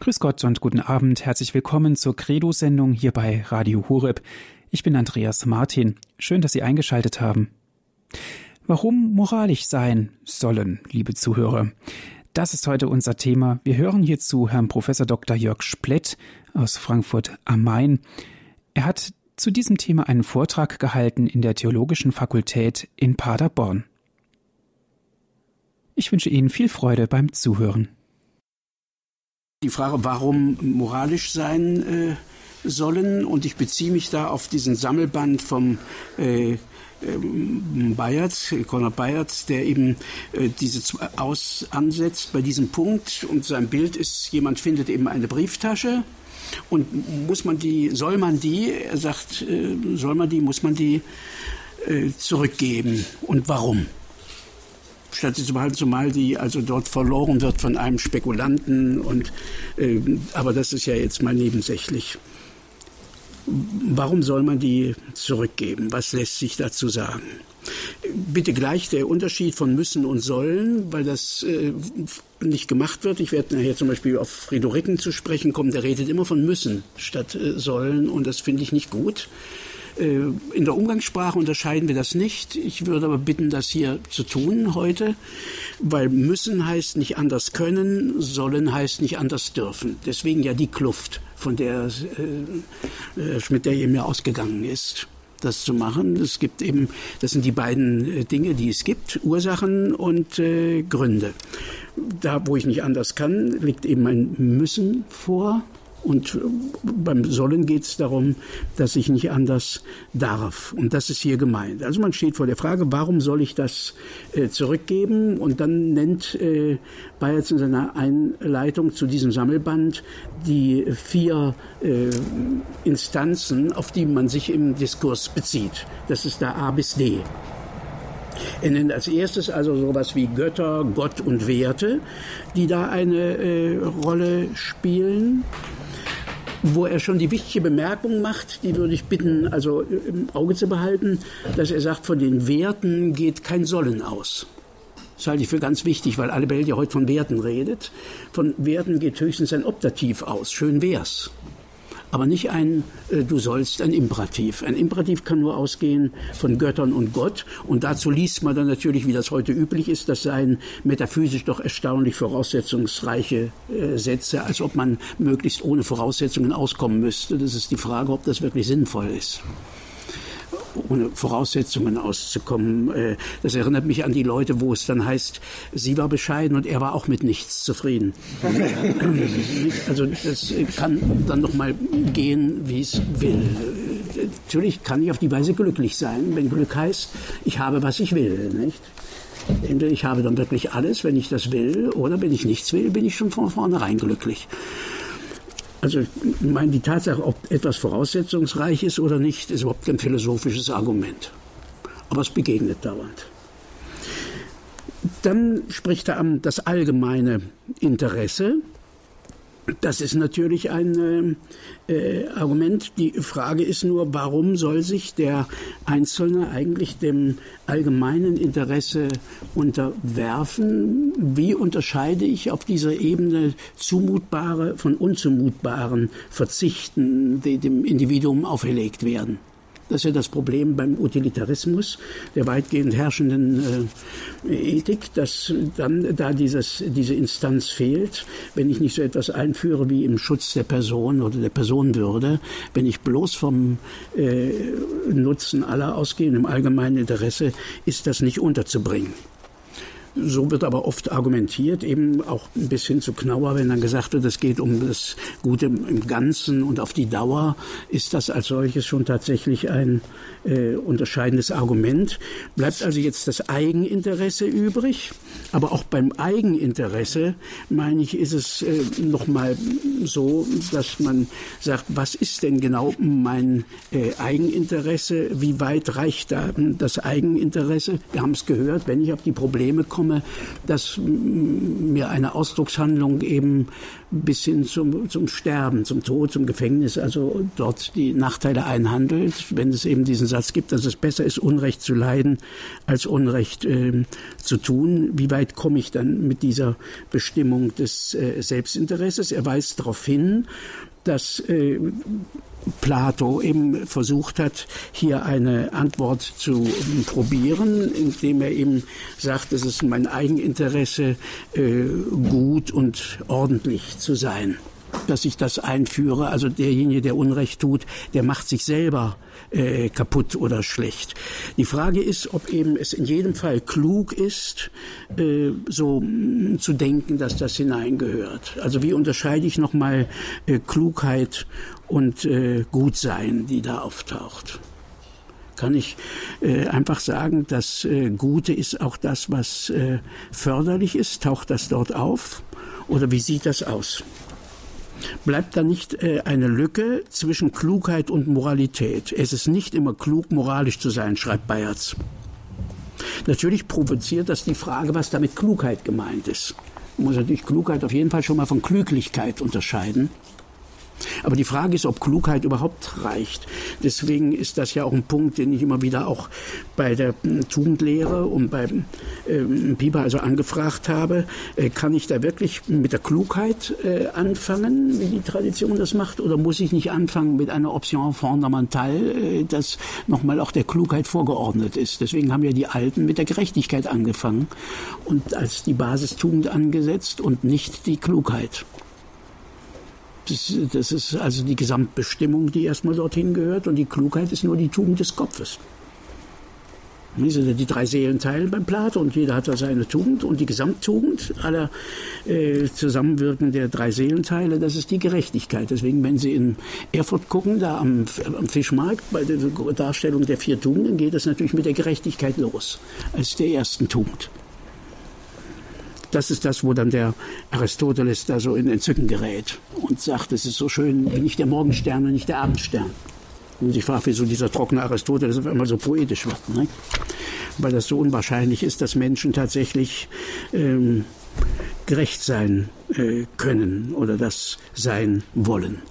Grüß Gott und guten Abend. Herzlich willkommen zur Credo-Sendung hier bei Radio Horeb. Ich bin Andreas Martin. Schön, dass Sie eingeschaltet haben. Warum moralisch sein sollen, liebe Zuhörer? Das ist heute unser Thema. Wir hören hierzu Herrn Professor Dr. Jörg Splett aus Frankfurt am Main. Er hat zu diesem Thema einen Vortrag gehalten in der Theologischen Fakultät in Paderborn. Ich wünsche Ihnen viel Freude beim Zuhören. Die Frage, warum moralisch sein äh, sollen, und ich beziehe mich da auf diesen Sammelband vom äh, ähm, Bayert, Konrad Bayert, der eben äh, diese aus ansetzt bei diesem Punkt und sein Bild ist, jemand findet eben eine Brieftasche und muss man die, soll man die, er sagt, äh, soll man die, muss man die äh, zurückgeben und warum? Statt sie zu behalten, zumal die also dort verloren wird von einem Spekulanten. Und, äh, aber das ist ja jetzt mal nebensächlich. Warum soll man die zurückgeben? Was lässt sich dazu sagen? Bitte gleich der Unterschied von müssen und sollen, weil das äh, nicht gemacht wird. Ich werde nachher zum Beispiel auf Friedoriken zu sprechen kommen, der redet immer von müssen statt äh, sollen und das finde ich nicht gut. Äh, in der Umgangssprache unterscheiden wir das nicht. Ich würde aber bitten, das hier zu tun heute, weil müssen heißt nicht anders können, sollen heißt nicht anders dürfen. Deswegen ja die Kluft, von der äh, äh Schmidt der eben ja ausgegangen ist das zu machen. Es gibt eben, das sind die beiden äh, Dinge, die es gibt, Ursachen und äh, Gründe. Da, wo ich nicht anders kann, liegt eben ein Müssen vor und beim Sollen geht es darum, dass ich nicht anders darf. Und das ist hier gemeint. Also man steht vor der Frage, warum soll ich das äh, zurückgeben? Und dann nennt äh, Bayerz in seiner Einleitung zu diesem Sammelband die vier äh, Instanzen, auf die man sich im Diskurs bezieht. Das ist da A bis D. Er nennt als erstes also sowas wie Götter, Gott und Werte, die da eine äh, Rolle spielen wo er schon die wichtige Bemerkung macht, die würde ich bitten, also im Auge zu behalten, dass er sagt, von den Werten geht kein Sollen aus. Das halte ich für ganz wichtig, weil alle Welt ja heute von Werten redet. Von Werten geht höchstens ein Optativ aus. Schön wär's aber nicht ein äh, du sollst, ein Imperativ. Ein Imperativ kann nur ausgehen von Göttern und Gott und dazu liest man dann natürlich, wie das heute üblich ist, das seien metaphysisch doch erstaunlich voraussetzungsreiche äh, Sätze, als ob man möglichst ohne Voraussetzungen auskommen müsste. Das ist die Frage, ob das wirklich sinnvoll ist ohne Voraussetzungen auszukommen. Äh, das erinnert mich an die Leute, wo es dann heißt, sie war bescheiden und er war auch mit nichts zufrieden. also das kann dann noch mal gehen, wie es will. Natürlich kann ich auf die Weise glücklich sein, wenn Glück heißt, ich habe, was ich will. Nicht? Entweder ich habe dann wirklich alles, wenn ich das will, oder wenn ich nichts will, bin ich schon von vornherein glücklich. Also ich meine, die Tatsache, ob etwas voraussetzungsreich ist oder nicht, ist überhaupt kein philosophisches Argument. Aber es begegnet dauernd. Dann spricht er an das allgemeine Interesse. Das ist natürlich ein äh, Argument. Die Frage ist nur, warum soll sich der Einzelne eigentlich dem allgemeinen Interesse unterwerfen? Wie unterscheide ich auf dieser Ebene zumutbare von unzumutbaren Verzichten, die dem Individuum auferlegt werden? Das ist ja das Problem beim Utilitarismus, der weitgehend herrschenden äh, Ethik, dass dann da dieses, diese Instanz fehlt, wenn ich nicht so etwas einführe wie im Schutz der Person oder der Personenwürde, wenn ich bloß vom äh, Nutzen aller ausgehe, im allgemeinen Interesse, ist das nicht unterzubringen. So wird aber oft argumentiert, eben auch ein bisschen zu Knauer, wenn dann gesagt wird, es geht um das Gute im Ganzen und auf die Dauer, ist das als solches schon tatsächlich ein äh, unterscheidendes Argument. Bleibt also jetzt das Eigeninteresse übrig, aber auch beim Eigeninteresse, meine ich, ist es äh, nochmal so, dass man sagt, was ist denn genau mein äh, Eigeninteresse, wie weit reicht da das Eigeninteresse? Wir haben es gehört, wenn ich auf die Probleme komme, komme, dass mir eine Ausdruckshandlung eben bis hin zum, zum Sterben, zum Tod, zum Gefängnis, also dort die Nachteile einhandelt, wenn es eben diesen Satz gibt, dass es besser ist, Unrecht zu leiden, als Unrecht äh, zu tun. Wie weit komme ich dann mit dieser Bestimmung des äh, Selbstinteresses? Er weist darauf hin, dass äh, Plato eben versucht hat, hier eine Antwort zu probieren, indem er eben sagt, es ist mein Eigeninteresse, äh, gut und ordentlich zu sein dass ich das einführe. Also derjenige, der Unrecht tut, der macht sich selber äh, kaputt oder schlecht. Die Frage ist, ob eben es in jedem Fall klug ist, äh, so mh, zu denken, dass das hineingehört. Also wie unterscheide ich nochmal äh, Klugheit und äh, Gutsein, die da auftaucht? kann ich äh, einfach sagen, das äh, Gute ist auch das, was äh, förderlich ist. Taucht das dort auf? Oder wie sieht das aus? bleibt da nicht äh, eine Lücke zwischen Klugheit und Moralität. Es ist nicht immer klug, moralisch zu sein, schreibt Bayerz. Natürlich provoziert das die Frage, was damit Klugheit gemeint ist. Man muss natürlich Klugheit auf jeden Fall schon mal von Klüglichkeit unterscheiden. Aber die Frage ist, ob Klugheit überhaupt reicht. Deswegen ist das ja auch ein Punkt, den ich immer wieder auch bei der hm, Tugendlehre und beim äh, Piper also angefragt habe. Äh, kann ich da wirklich mit der Klugheit äh, anfangen, wie die Tradition das macht, oder muss ich nicht anfangen mit einer Option fondamentale, äh, das nochmal auch der Klugheit vorgeordnet ist? Deswegen haben ja die Alten mit der Gerechtigkeit angefangen und als die Basistugend angesetzt und nicht die Klugheit. Das, das ist also die Gesamtbestimmung, die erstmal dorthin gehört. Und die Klugheit ist nur die Tugend des Kopfes. Das sind ja die drei Seelenteile beim Plato und jeder hat da seine Tugend und die Gesamttugend aller äh, Zusammenwirken der drei Seelenteile, das ist die Gerechtigkeit. Deswegen, wenn Sie in Erfurt gucken, da am, am Fischmarkt bei der Darstellung der vier Tugenden, geht es natürlich mit der Gerechtigkeit los, als der ersten Tugend. Das ist das, wo dann der Aristoteles da so in Entzücken gerät und sagt, es ist so schön, bin ich der Morgenstern und nicht der Abendstern. Und ich frage, wieso dieser trockene Aristoteles auf einmal so poetisch wird. Ne? Weil das so unwahrscheinlich ist, dass Menschen tatsächlich ähm, gerecht sein äh, können oder das sein wollen.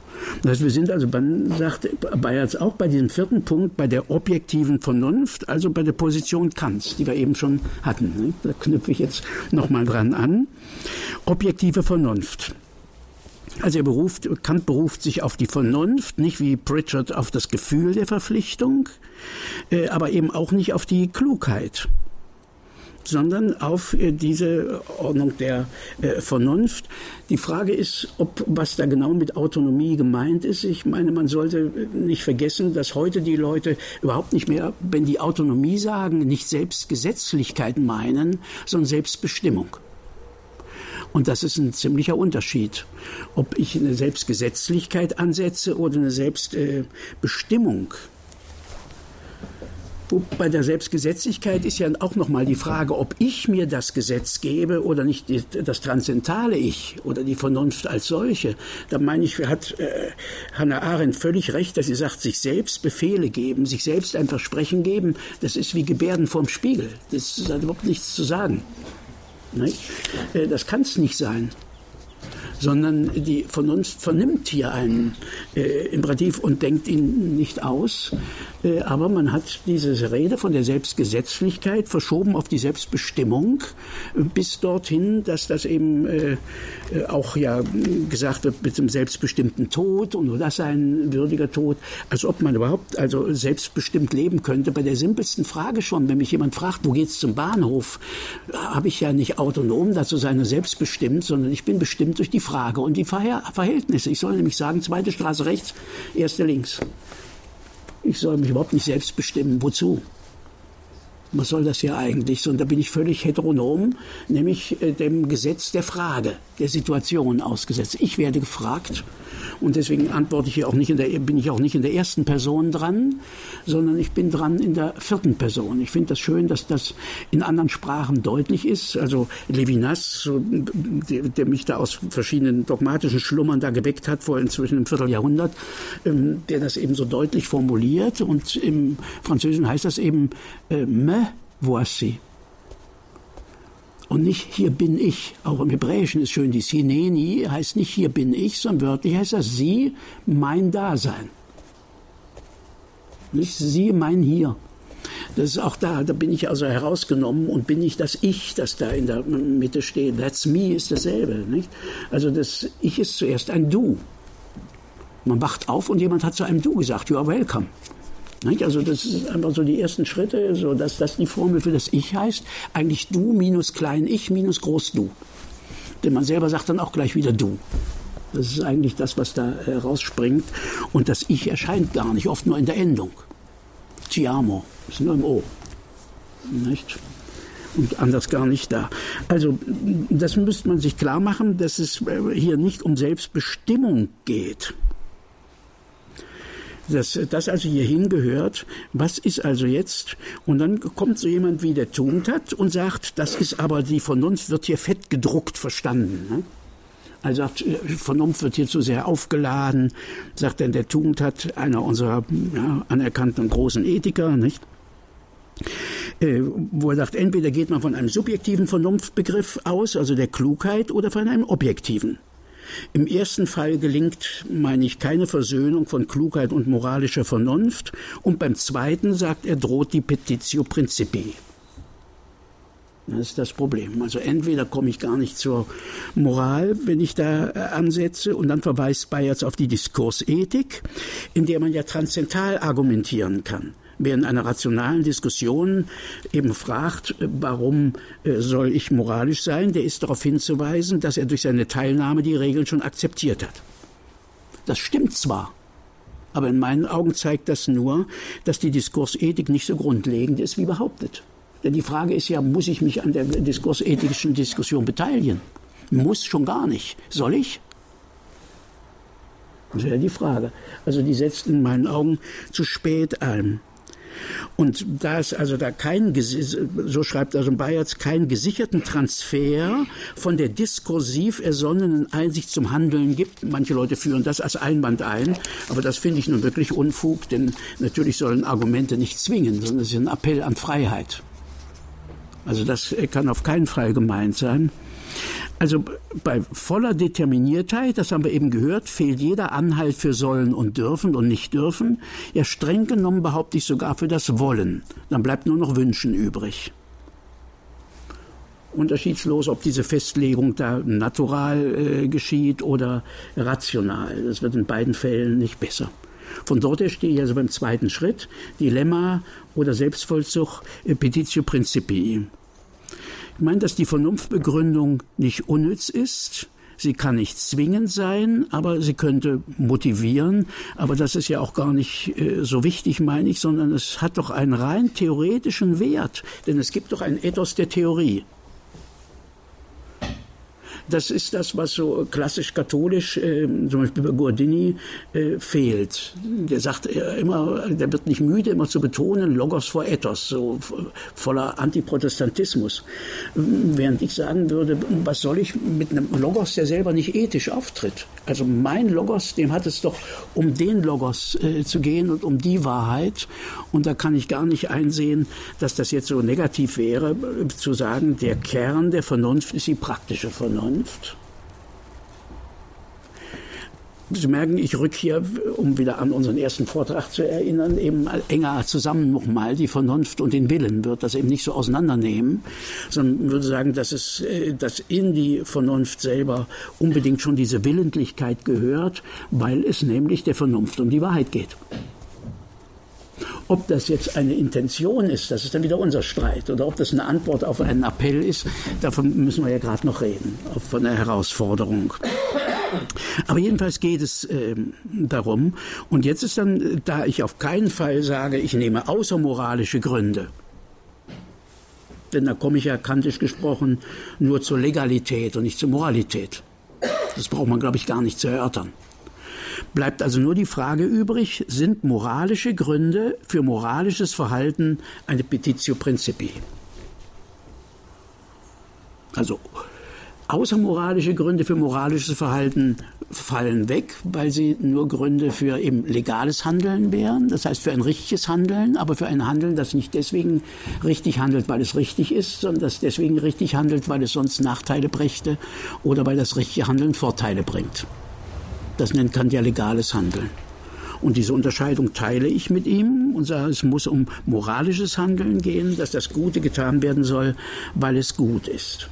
Das heißt, wir sind also, man sagt Bayerz auch bei diesem vierten Punkt, bei der objektiven Vernunft, also bei der Position Kants, die wir eben schon hatten. Ne? Da knüpfe ich jetzt nochmal dran an. Objektive Vernunft. Also er beruft, Kant beruft sich auf die Vernunft, nicht wie Pritchard auf das Gefühl der Verpflichtung, äh, aber eben auch nicht auf die Klugheit sondern auf äh, diese Ordnung der äh, Vernunft. Die Frage ist, ob was da genau mit Autonomie gemeint ist. Ich meine, man sollte nicht vergessen, dass heute die Leute überhaupt nicht mehr, wenn die Autonomie sagen, nicht Selbstgesetzlichkeit meinen, sondern Selbstbestimmung. Und das ist ein ziemlicher Unterschied, ob ich eine Selbstgesetzlichkeit ansetze oder eine Selbstbestimmung. Bei der Selbstgesetzlichkeit ist ja auch nochmal die Frage, ob ich mir das Gesetz gebe oder nicht das transzendentale Ich oder die Vernunft als solche. Da meine ich, hat äh, Hannah Arendt völlig recht, dass sie sagt, sich selbst Befehle geben, sich selbst ein Versprechen geben, das ist wie Gebärden vorm Spiegel. Das hat überhaupt nichts zu sagen. Äh, das kann es nicht sein sondern die Vernunft vernimmt hier einen äh, Imperativ und denkt ihn nicht aus. Äh, aber man hat diese Rede von der Selbstgesetzlichkeit verschoben auf die Selbstbestimmung bis dorthin, dass das eben äh, auch ja gesagt wird mit dem selbstbestimmten Tod und nur das ein würdiger Tod, als ob man überhaupt also selbstbestimmt leben könnte. Bei der simpelsten Frage schon, wenn mich jemand fragt, wo geht's zum Bahnhof, habe ich ja nicht autonom dazu seine selbstbestimmt, sondern ich bin bestimmt durch die Frage und die Verhältnisse. Ich soll nämlich sagen, zweite Straße rechts, erste links. Ich soll mich überhaupt nicht selbst bestimmen. Wozu? Was soll das ja eigentlich? Und da bin ich völlig heteronom, nämlich äh, dem Gesetz der Frage, der Situation ausgesetzt. Ich werde gefragt und deswegen antworte ich hier auch nicht in der, bin ich auch nicht in der ersten Person dran, sondern ich bin dran in der vierten Person. Ich finde das schön, dass das in anderen Sprachen deutlich ist. Also Levinas, so, der, der, mich da aus verschiedenen dogmatischen Schlummern da geweckt hat, vor inzwischen einem Vierteljahrhundert, ähm, der das eben so deutlich formuliert. Und im Französischen heißt das eben äh, me voici. Und nicht hier bin ich. Auch im Hebräischen ist schön, die Sineni heißt nicht hier bin ich, sondern wörtlich heißt das sie, mein Dasein. Nicht sie, mein Hier. Das ist auch da, da bin ich also herausgenommen und bin nicht das Ich, das da in der Mitte steht. That's me ist dasselbe. Nicht? Also das Ich ist zuerst ein Du. Man wacht auf und jemand hat zu einem Du gesagt, you are welcome. Also das sind einfach so die ersten Schritte, so dass das die Formel für das Ich heißt. Eigentlich Du minus klein Ich minus groß Du. Denn man selber sagt dann auch gleich wieder Du. Das ist eigentlich das, was da herausspringt. Und das Ich erscheint gar nicht, oft nur in der Endung. Ti amo, ist nur im O. Nicht? Und anders gar nicht da. Also, das müsste man sich klar machen, dass es hier nicht um Selbstbestimmung geht dass das also hierhin gehört. Was ist also jetzt? Und dann kommt so jemand wie der Tugendhat und sagt, das ist aber die Vernunft wird hier fett gedruckt verstanden. Ne? Also sagt, Vernunft wird hier zu sehr aufgeladen, sagt denn der Tugendhat, einer unserer ja, anerkannten großen Ethiker, nicht? Äh, wo er sagt, entweder geht man von einem subjektiven Vernunftbegriff aus, also der Klugheit, oder von einem objektiven. Im ersten Fall gelingt, meine ich, keine Versöhnung von Klugheit und moralischer Vernunft. Und beim zweiten, sagt er, droht die Petitio Principi. Das ist das Problem. Also entweder komme ich gar nicht zur Moral, wenn ich da äh, ansetze, und dann verweist Bayerz auf die Diskursethik, in der man ja transzendental argumentieren kann wer in einer rationalen Diskussion eben fragt, äh, warum äh, soll ich moralisch sein, der ist darauf hinzuweisen, dass er durch seine Teilnahme die Regeln schon akzeptiert hat. Das stimmt zwar, aber in meinen Augen zeigt das nur, dass die Diskursethik nicht so grundlegend ist wie behauptet. Denn die Frage ist ja, muss ich mich an der diskursethischen Diskussion beteiligen? Muss schon gar nicht. Soll ich? Das wäre die Frage. Also die setzt in meinen Augen zu spät ein. Und da es also da kein, so schreibt also Bayerz, keinen gesicherten Transfer von der diskursiv ersonnenen Einsicht zum Handeln gibt, manche Leute führen das als Einwand ein, aber das finde ich nun wirklich Unfug, denn natürlich sollen Argumente nicht zwingen, sondern es ist ein Appell an Freiheit. Also das kann auf keinen Fall gemeint sein. Also bei voller Determiniertheit, das haben wir eben gehört, fehlt jeder Anhalt für sollen und dürfen und nicht dürfen. Ja, streng genommen behaupte ich sogar für das Wollen. Dann bleibt nur noch Wünschen übrig. Unterschiedslos, ob diese Festlegung da natural äh, geschieht oder rational. Das wird in beiden Fällen nicht besser. Von dort her stehe ich also beim zweiten Schritt, Dilemma oder Selbstvollzug, äh, Petitio Principii. Ich meine, dass die Vernunftbegründung nicht unnütz ist. Sie kann nicht zwingend sein, aber sie könnte motivieren. Aber das ist ja auch gar nicht äh, so wichtig, meine ich, sondern es hat doch einen rein theoretischen Wert. Denn es gibt doch ein Ethos der Theorie. Das ist das, was so klassisch katholisch, äh, zum Beispiel bei Gordini, äh, fehlt. Der sagt immer, der wird nicht müde, immer zu betonen, Logos vor Ethos, so voller Antiprotestantismus. Während ich sagen würde, was soll ich mit einem Logos, der selber nicht ethisch auftritt? Also mein Logos, dem hat es doch um den Logos äh, zu gehen und um die Wahrheit. Und da kann ich gar nicht einsehen, dass das jetzt so negativ wäre, äh, zu sagen, der Kern der Vernunft ist die praktische Vernunft. Vernunft. Sie merken, ich rück hier, um wieder an unseren ersten Vortrag zu erinnern, eben enger zusammen nochmal die Vernunft und den Willen, wird das eben nicht so auseinandernehmen, sondern würde sagen, dass es, äh, dass in die Vernunft selber unbedingt schon diese Willentlichkeit gehört, weil es nämlich der Vernunft um die Wahrheit geht. Ob das jetzt eine Intention ist, das ist dann wieder unser Streit. Oder ob das eine Antwort auf einen Appell ist, davon müssen wir ja gerade noch reden, von der Herausforderung. Aber jedenfalls geht es äh, darum. Und jetzt ist dann, da ich auf keinen Fall sage, ich nehme außermoralische Gründe, denn da komme ich ja kantisch gesprochen nur zur Legalität und nicht zur Moralität. Das braucht man, glaube ich, gar nicht zu erörtern. Bleibt also nur die Frage übrig, sind moralische Gründe für moralisches Verhalten eine Petitio Principi? Also außermoralische Gründe für moralisches Verhalten fallen weg, weil sie nur Gründe für eben legales Handeln wären, das heißt für ein richtiges Handeln, aber für ein Handeln, das nicht deswegen richtig handelt, weil es richtig ist, sondern das deswegen richtig handelt, weil es sonst Nachteile brächte oder weil das richtige Handeln Vorteile bringt. Das nennt Kant ja legales Handeln. Und diese Unterscheidung teile ich mit ihm und sage, es muss um moralisches Handeln gehen, dass das Gute getan werden soll, weil es gut ist.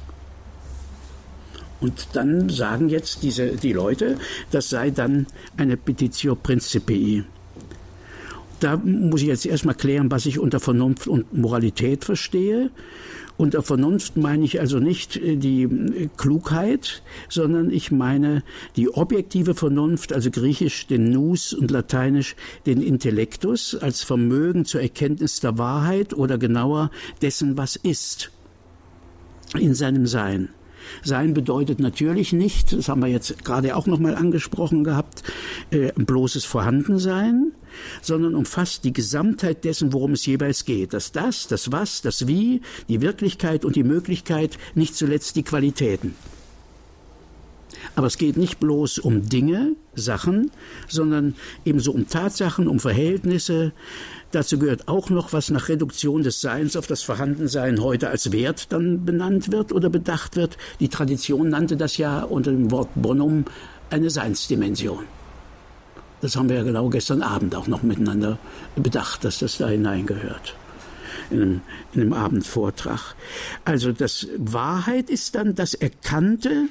Und dann sagen jetzt diese, die Leute, das sei dann eine Petitio Principii. Da muss ich jetzt erstmal klären, was ich unter Vernunft und Moralität verstehe. Unter Vernunft meine ich also nicht äh, die äh, Klugheit, sondern ich meine die objektive Vernunft, also griechisch den Nous und lateinisch den Intellektus, als Vermögen zur Erkenntnis der Wahrheit oder genauer dessen, was ist in seinem Sein. Sein bedeutet natürlich nicht, das haben wir jetzt gerade auch noch mal angesprochen gehabt, äh, bloßes Vorhandensein, sondern umfasst die Gesamtheit dessen, worum es jeweils geht. Das Das, das Was, das Wie, die Wirklichkeit und die Möglichkeit, nicht zuletzt die Qualitäten. Aber es geht nicht bloß um Dinge, Sachen, sondern ebenso um Tatsachen, um Verhältnisse, Dazu gehört auch noch, was nach Reduktion des Seins auf das Vorhandensein heute als Wert dann benannt wird oder bedacht wird. Die Tradition nannte das ja unter dem Wort Bonum eine Seinsdimension. Das haben wir ja genau gestern Abend auch noch miteinander bedacht, dass das da hineingehört. In einem, in einem Abendvortrag. Also das Wahrheit ist dann das Erkannte,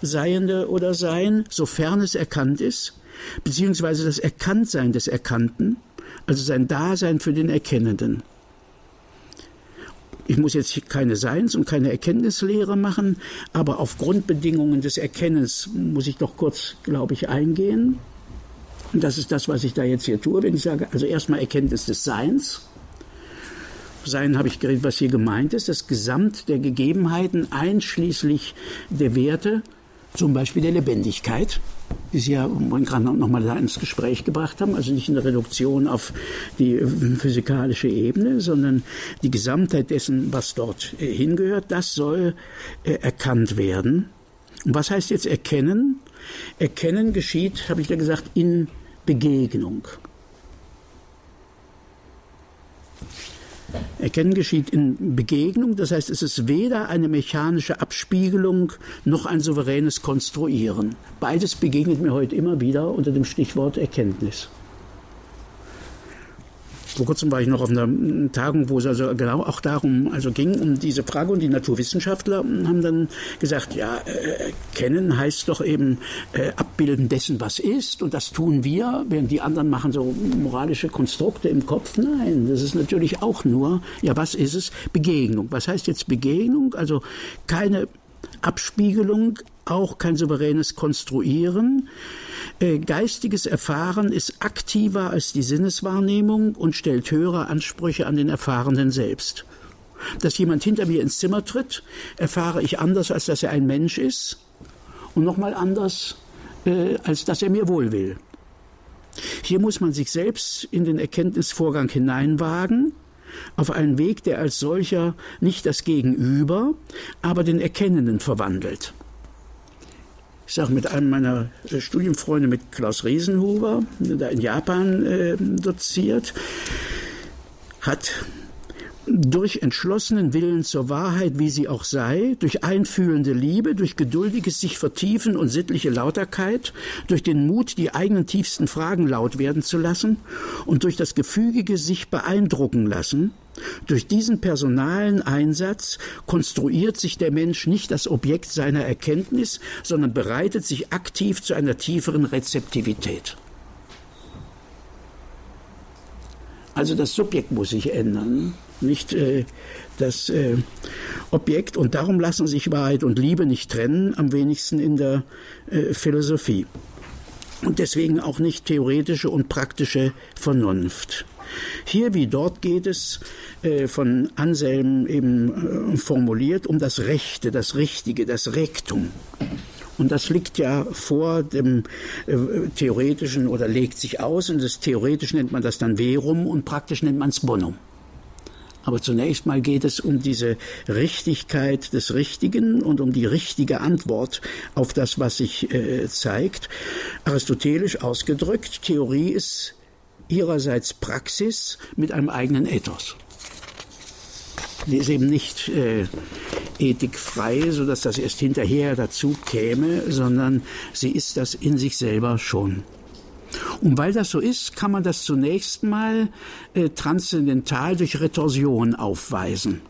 Seiende oder Sein, sofern es erkannt ist, beziehungsweise das Erkanntsein des Erkannten, also sein Dasein für den Erkennenden. Ich muss jetzt keine Seins- und keine Erkenntnislehre machen, aber auf Grundbedingungen des Erkennens muss ich doch kurz, glaube ich, eingehen. Und das ist das, was ich da jetzt hier tue, wenn ich sage, also erstmal Erkenntnis des Seins. Sein habe ich geredet, was hier gemeint ist, das Gesamt der Gegebenheiten einschließlich der Werte, zum Beispiel der Lebendigkeit, die Sie ja gerade noch mal da ins Gespräch gebracht haben, also nicht eine Reduktion auf die physikalische Ebene, sondern die Gesamtheit dessen, was dort äh, hingehört, das soll äh, erkannt werden. Und was heißt jetzt erkennen? Erkennen geschieht, habe ich ja gesagt, in Begegnung. Erkennen geschieht in Begegnung, das heißt, es ist weder eine mechanische Abspiegelung noch ein souveränes Konstruieren. Beides begegnet mir heute immer wieder unter dem Stichwort Erkenntnis. Vor kurzem war ich noch auf einer Tagung, wo es also genau auch darum also ging, um diese Frage. Und die Naturwissenschaftler haben dann gesagt, ja, äh, kennen heißt doch eben äh, abbilden dessen, was ist. Und das tun wir, während die anderen machen so moralische Konstrukte im Kopf. Nein, das ist natürlich auch nur, ja, was ist es? Begegnung. Was heißt jetzt Begegnung? Also keine Abspiegelung, auch kein souveränes Konstruieren. Äh, geistiges Erfahren ist aktiver als die Sinneswahrnehmung und stellt höhere Ansprüche an den Erfahrenen selbst. Dass jemand hinter mir ins Zimmer tritt, erfahre ich anders, als dass er ein Mensch ist und nochmal anders, äh, als dass er mir wohl will. Hier muss man sich selbst in den Erkenntnisvorgang hineinwagen, auf einen Weg, der als solcher nicht das Gegenüber, aber den Erkennenden verwandelt ich sage mit einem meiner äh, Studienfreunde, mit Klaus Riesenhuber, der in Japan äh, doziert, hat durch entschlossenen Willen zur Wahrheit, wie sie auch sei, durch einfühlende Liebe, durch geduldiges sich vertiefen und sittliche Lauterkeit, durch den Mut, die eigenen tiefsten Fragen laut werden zu lassen und durch das gefügige sich beeindrucken lassen, durch diesen personalen Einsatz konstruiert sich der Mensch nicht das Objekt seiner Erkenntnis, sondern bereitet sich aktiv zu einer tieferen Rezeptivität. Also das Subjekt muss sich ändern nicht äh, das äh, Objekt. Und darum lassen sich Wahrheit und Liebe nicht trennen, am wenigsten in der äh, Philosophie. Und deswegen auch nicht theoretische und praktische Vernunft. Hier wie dort geht es äh, von Anselm eben äh, formuliert um das Rechte, das Richtige, das Rektum. Und das liegt ja vor dem äh, Theoretischen oder legt sich aus. Und das Theoretisch nennt man das dann Verum und praktisch nennt man es Bonum. Aber zunächst mal geht es um diese Richtigkeit des Richtigen und um die richtige Antwort auf das, was sich äh, zeigt. Aristotelisch ausgedrückt, Theorie ist ihrerseits Praxis mit einem eigenen Ethos. Die ist eben nicht äh, ethikfrei, sodass das erst hinterher dazu käme, sondern sie ist das in sich selber schon. Und weil das so ist, kann man das zunächst mal äh, transzendental durch Retorsion aufweisen.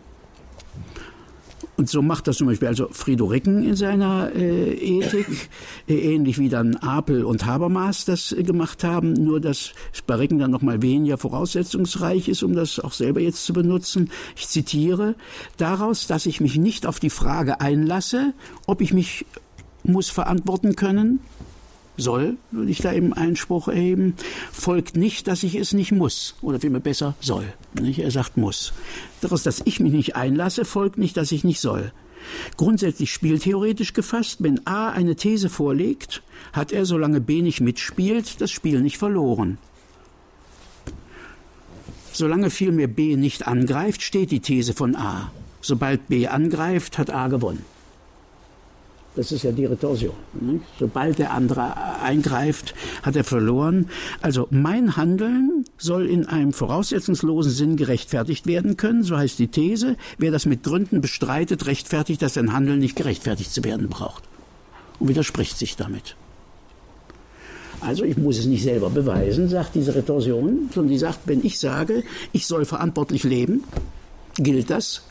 Und so macht das zum Beispiel also Friedoriken in seiner äh, Ethik, äh, ähnlich wie dann Apel und Habermas das äh, gemacht haben, nur dass Sparicken dann noch mal weniger voraussetzungsreich ist, um das auch selber jetzt zu benutzen. Ich zitiere, daraus, dass ich mich nicht auf die Frage einlasse, ob ich mich muss verantworten können, soll, würde ich da eben Einspruch erheben, folgt nicht, dass ich es nicht muss, oder vielmehr besser soll. Nicht? Er sagt muss. Daraus, dass ich mich nicht einlasse, folgt nicht, dass ich nicht soll. Grundsätzlich spieltheoretisch gefasst, wenn A eine These vorlegt, hat er, solange B nicht mitspielt, das Spiel nicht verloren. Solange vielmehr B nicht angreift, steht die These von A. Sobald B angreift, hat A gewonnen. Das ist ja die Retorsion. Nicht? Sobald der andere eingreift, hat er verloren. Also mein Handeln soll in einem voraussetzungslosen Sinn gerechtfertigt werden können, so heißt die These. Wer das mit Gründen bestreitet, rechtfertigt, dass sein Handeln nicht gerechtfertigt zu werden braucht. Und widerspricht sich damit. Also ich muss es nicht selber beweisen, sagt diese Retorsion, sondern die sagt, wenn ich sage, ich soll verantwortlich leben, gilt das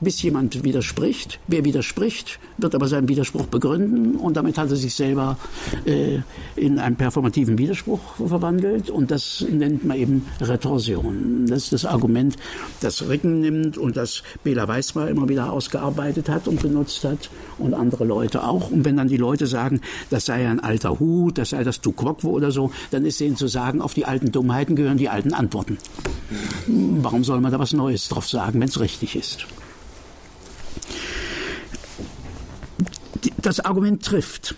bis jemand widerspricht. Wer widerspricht, wird aber seinen Widerspruch begründen und damit hat er sich selber äh, in einen performativen Widerspruch verwandelt und das nennt man eben Retorsion. Das ist das Argument, das Ricken nimmt und das Bela Weißmar immer wieder ausgearbeitet hat und benutzt hat und andere Leute auch. Und wenn dann die Leute sagen, das sei ein alter Hut, das sei das Tuquokwo oder so, dann ist denen zu sagen, auf die alten Dummheiten gehören die alten Antworten. Warum soll man da was Neues drauf sagen, wenn es richtig ist? Das Argument trifft.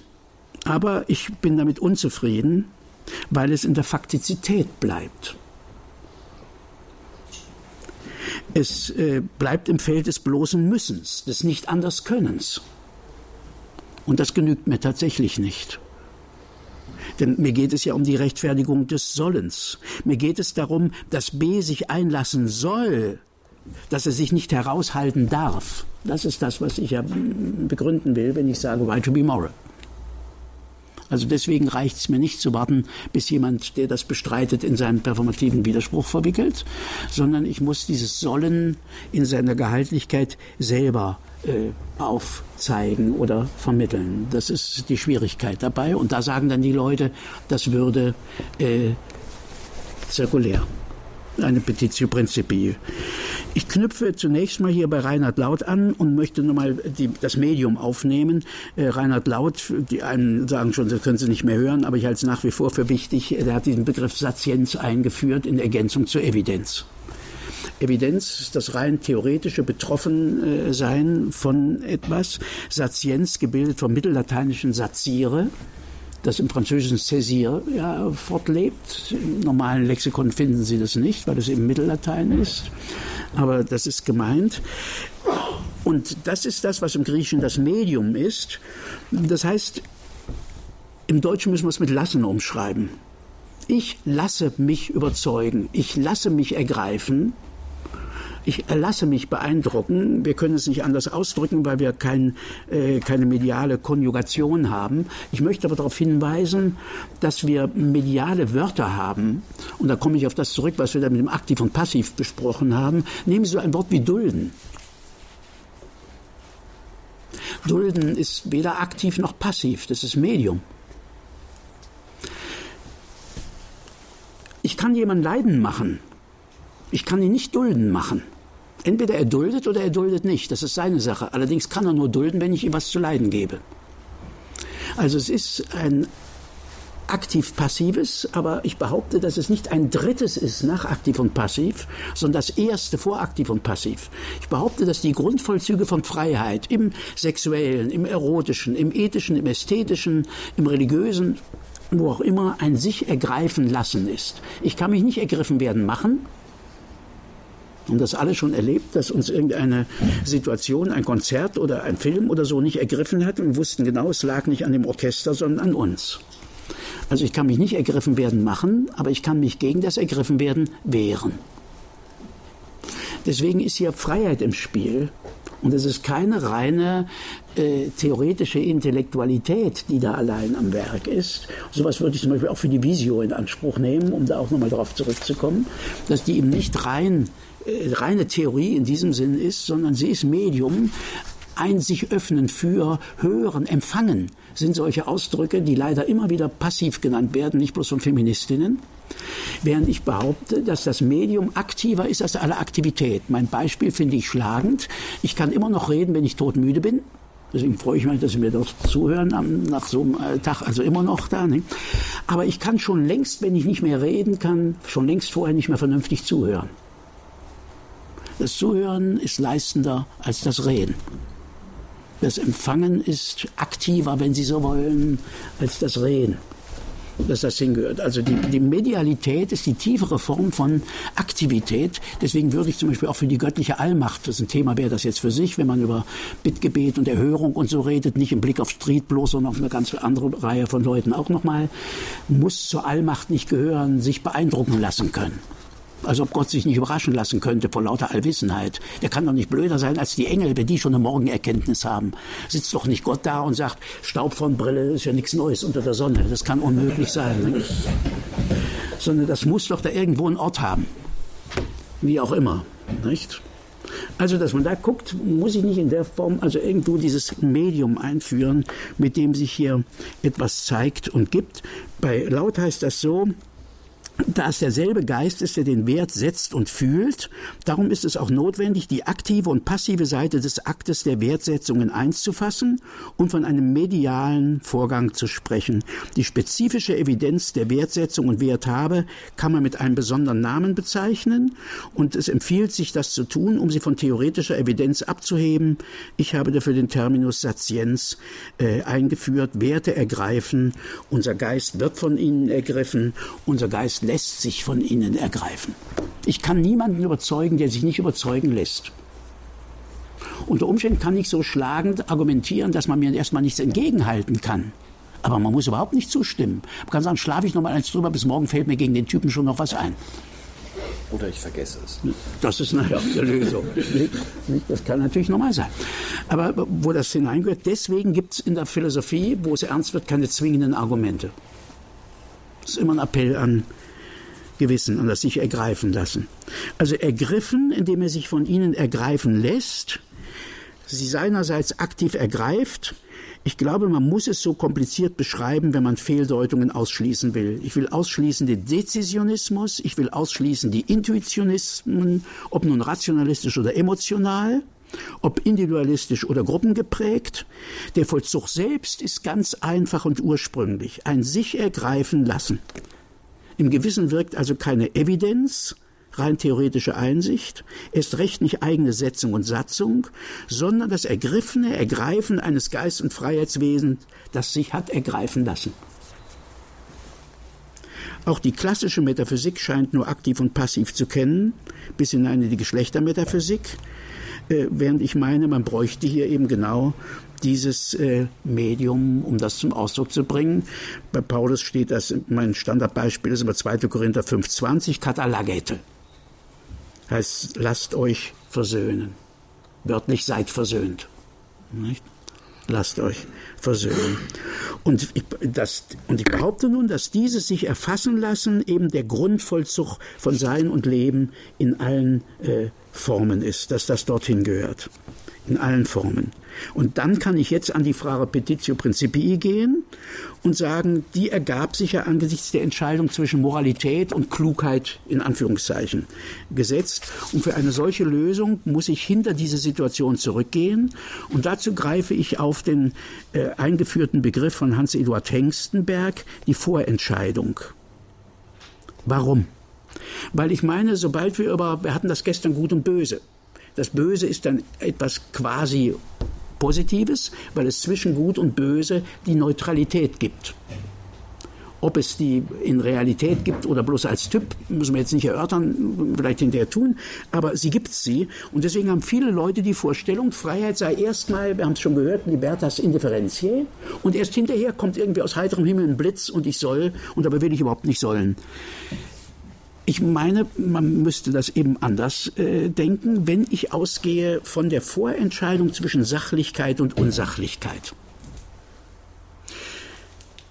Aber ich bin damit unzufrieden, weil es in der Faktizität bleibt. Es äh, bleibt im Feld des bloßen Müssens, des nicht anders Könnens. Und das genügt mir tatsächlich nicht. Denn mir geht es ja um die Rechtfertigung des Sollens. Mir geht es darum, dass B sich einlassen soll dass er sich nicht heraushalten darf. Das ist das, was ich ja begründen will, wenn ich sage, why to be moral. Also deswegen reicht es mir nicht zu warten, bis jemand, der das bestreitet, in seinen performativen Widerspruch verwickelt, sondern ich muss dieses Sollen in seiner Gehaltlichkeit selber äh, aufzeigen oder vermitteln. Das ist die Schwierigkeit dabei. Und da sagen dann die Leute, das würde äh, zirkulär eine Petitio Principii. Ich knüpfe zunächst mal hier bei Reinhard Laut an und möchte nochmal das Medium aufnehmen. Äh, Reinhard Laut, die einen sagen schon, das können Sie nicht mehr hören, aber ich halte es nach wie vor für wichtig, der hat diesen Begriff Satienz eingeführt in Ergänzung zur Evidenz. Evidenz ist das rein theoretische Betroffensein von etwas. Satienz gebildet vom mittellateinischen Satire das im französischen Césir ja, fortlebt. Im normalen Lexikon finden Sie das nicht, weil das eben Mittellatein ist. Aber das ist gemeint. Und das ist das, was im Griechischen das Medium ist. Das heißt, im Deutschen müssen wir es mit lassen umschreiben. Ich lasse mich überzeugen, ich lasse mich ergreifen ich lasse mich beeindrucken. Wir können es nicht anders ausdrücken, weil wir kein, äh, keine mediale Konjugation haben. Ich möchte aber darauf hinweisen, dass wir mediale Wörter haben. Und da komme ich auf das zurück, was wir da mit dem Aktiv und Passiv besprochen haben. Nehmen Sie so ein Wort wie dulden. Dulden ist weder aktiv noch passiv, das ist Medium. Ich kann jemanden leiden machen. Ich kann ihn nicht dulden machen. Entweder er duldet oder er duldet nicht. Das ist seine Sache. Allerdings kann er nur dulden, wenn ich ihm was zu leiden gebe. Also es ist ein aktiv-passives, aber ich behaupte, dass es nicht ein drittes ist nach aktiv und passiv, sondern das erste vor aktiv und passiv. Ich behaupte, dass die Grundvollzüge von Freiheit im sexuellen, im erotischen, im ethischen, im ästhetischen, im religiösen, wo auch immer, ein sich ergreifen lassen ist. Ich kann mich nicht ergriffen werden machen, haben das alle schon erlebt, dass uns irgendeine Situation, ein Konzert oder ein Film oder so nicht ergriffen hat und wussten genau, es lag nicht an dem Orchester, sondern an uns. Also ich kann mich nicht ergriffen werden machen, aber ich kann mich gegen das Ergriffenwerden wehren. Deswegen ist hier Freiheit im Spiel. Und es ist keine reine äh, theoretische Intellektualität, die da allein am Werk ist. Sowas würde ich zum Beispiel auch für die Visio in Anspruch nehmen, um da auch nochmal darauf zurückzukommen, dass die eben nicht rein, reine Theorie in diesem Sinn ist, sondern sie ist Medium, ein sich öffnen für, hören, empfangen sind solche Ausdrücke, die leider immer wieder passiv genannt werden, nicht bloß von Feministinnen. Während ich behaupte, dass das Medium aktiver ist als alle Aktivität. Mein Beispiel finde ich schlagend. Ich kann immer noch reden, wenn ich todmüde bin. Deswegen freue ich mich, dass Sie mir doch zuhören nach so einem äh, Tag, also immer noch da. Ne? Aber ich kann schon längst, wenn ich nicht mehr reden kann, schon längst vorher nicht mehr vernünftig zuhören. Das Zuhören ist leistender als das Reden. Das Empfangen ist aktiver, wenn Sie so wollen, als das Reden dass das hingehört. Also die, die Medialität ist die tiefere Form von Aktivität. Deswegen würde ich zum Beispiel auch für die göttliche Allmacht, das ist ein Thema, wäre das jetzt für sich, wenn man über Bittgebet und Erhörung und so redet, nicht im Blick auf Street bloß, sondern auf eine ganz andere Reihe von Leuten auch nochmal, muss zur Allmacht nicht gehören, sich beeindrucken lassen können. Also ob Gott sich nicht überraschen lassen könnte vor lauter Allwissenheit. Der kann doch nicht blöder sein als die Engel, wenn die schon eine Morgenerkenntnis haben. Sitzt doch nicht Gott da und sagt, Staub von Brille ist ja nichts Neues unter der Sonne. Das kann unmöglich sein. Ne? Sondern das muss doch da irgendwo einen Ort haben. Wie auch immer. Nicht? Also, dass man da guckt, muss ich nicht in der Form, also irgendwo dieses Medium einführen, mit dem sich hier etwas zeigt und gibt. Bei Laut heißt das so, da es derselbe Geist ist, der den Wert setzt und fühlt, darum ist es auch notwendig, die aktive und passive Seite des Aktes der Wertsetzungen einzufassen und von einem medialen Vorgang zu sprechen. Die spezifische Evidenz der Wertsetzung und Werthabe kann man mit einem besonderen Namen bezeichnen und es empfiehlt sich, das zu tun, um sie von theoretischer Evidenz abzuheben. Ich habe dafür den Terminus Satienz äh, eingeführt. Werte ergreifen, unser Geist wird von ihnen ergriffen, unser Geist lässt sich von ihnen ergreifen. Ich kann niemanden überzeugen, der sich nicht überzeugen lässt. Unter Umständen kann ich so schlagend argumentieren, dass man mir erstmal nichts entgegenhalten kann. Aber man muss überhaupt nicht zustimmen. Man kann sagen, schlafe ich noch mal eins drüber, bis morgen fällt mir gegen den Typen schon noch was ein. Oder ich vergesse es. Das ist die Lösung. Das kann natürlich normal sein. Aber wo das hineingehört, deswegen gibt es in der Philosophie, wo es ernst wird, keine zwingenden Argumente. Das ist immer ein Appell an Gewissen und das sich ergreifen lassen. Also ergriffen, indem er sich von ihnen ergreifen lässt, sie seinerseits aktiv ergreift. Ich glaube, man muss es so kompliziert beschreiben, wenn man Fehldeutungen ausschließen will. Ich will ausschließen den Dezisionismus, ich will ausschließen die Intuitionismen, ob nun rationalistisch oder emotional, ob individualistisch oder gruppengeprägt. Der Vollzug selbst ist ganz einfach und ursprünglich ein sich ergreifen lassen. Im Gewissen wirkt also keine Evidenz, rein theoretische Einsicht, erst recht nicht eigene Setzung und Satzung, sondern das ergriffene Ergreifen eines Geist- und Freiheitswesens, das sich hat ergreifen lassen. Auch die klassische Metaphysik scheint nur aktiv und passiv zu kennen, bis hinein in die Geschlechtermetaphysik, äh, während ich meine, man bräuchte hier eben genau dieses äh, Medium, um das zum Ausdruck zu bringen. Bei Paulus steht das, mein Standardbeispiel ist über 2. Korinther 5,20, katalagete. Heißt, lasst euch versöhnen. Wörtlich seid versöhnt. Nicht? Lasst euch versöhnen. Und ich, das, und ich behaupte nun, dass dieses sich erfassen lassen eben der Grundvollzug von Sein und Leben in allen äh, Formen ist, dass das dorthin gehört. In allen Formen. Und dann kann ich jetzt an die Frage Petitio Principii gehen und sagen, die ergab sich ja angesichts der Entscheidung zwischen Moralität und Klugheit in Anführungszeichen gesetzt. Und für eine solche Lösung muss ich hinter diese Situation zurückgehen. Und dazu greife ich auf den äh, eingeführten Begriff von Hans-Eduard Hengstenberg, die Vorentscheidung. Warum? Weil ich meine, sobald wir über, wir hatten das gestern gut und böse. Das Böse ist dann etwas quasi Positives, weil es zwischen Gut und Böse die Neutralität gibt. Ob es die in Realität gibt oder bloß als Typ, müssen wir jetzt nicht erörtern, vielleicht hinterher tun, aber sie gibt sie. Und deswegen haben viele Leute die Vorstellung, Freiheit sei erstmal, wir haben es schon gehört, Libertas Indifferentiae, und erst hinterher kommt irgendwie aus heiterem Himmel ein Blitz und ich soll, und dabei will ich überhaupt nicht sollen. Ich meine, man müsste das eben anders äh, denken, wenn ich ausgehe von der Vorentscheidung zwischen Sachlichkeit und Unsachlichkeit.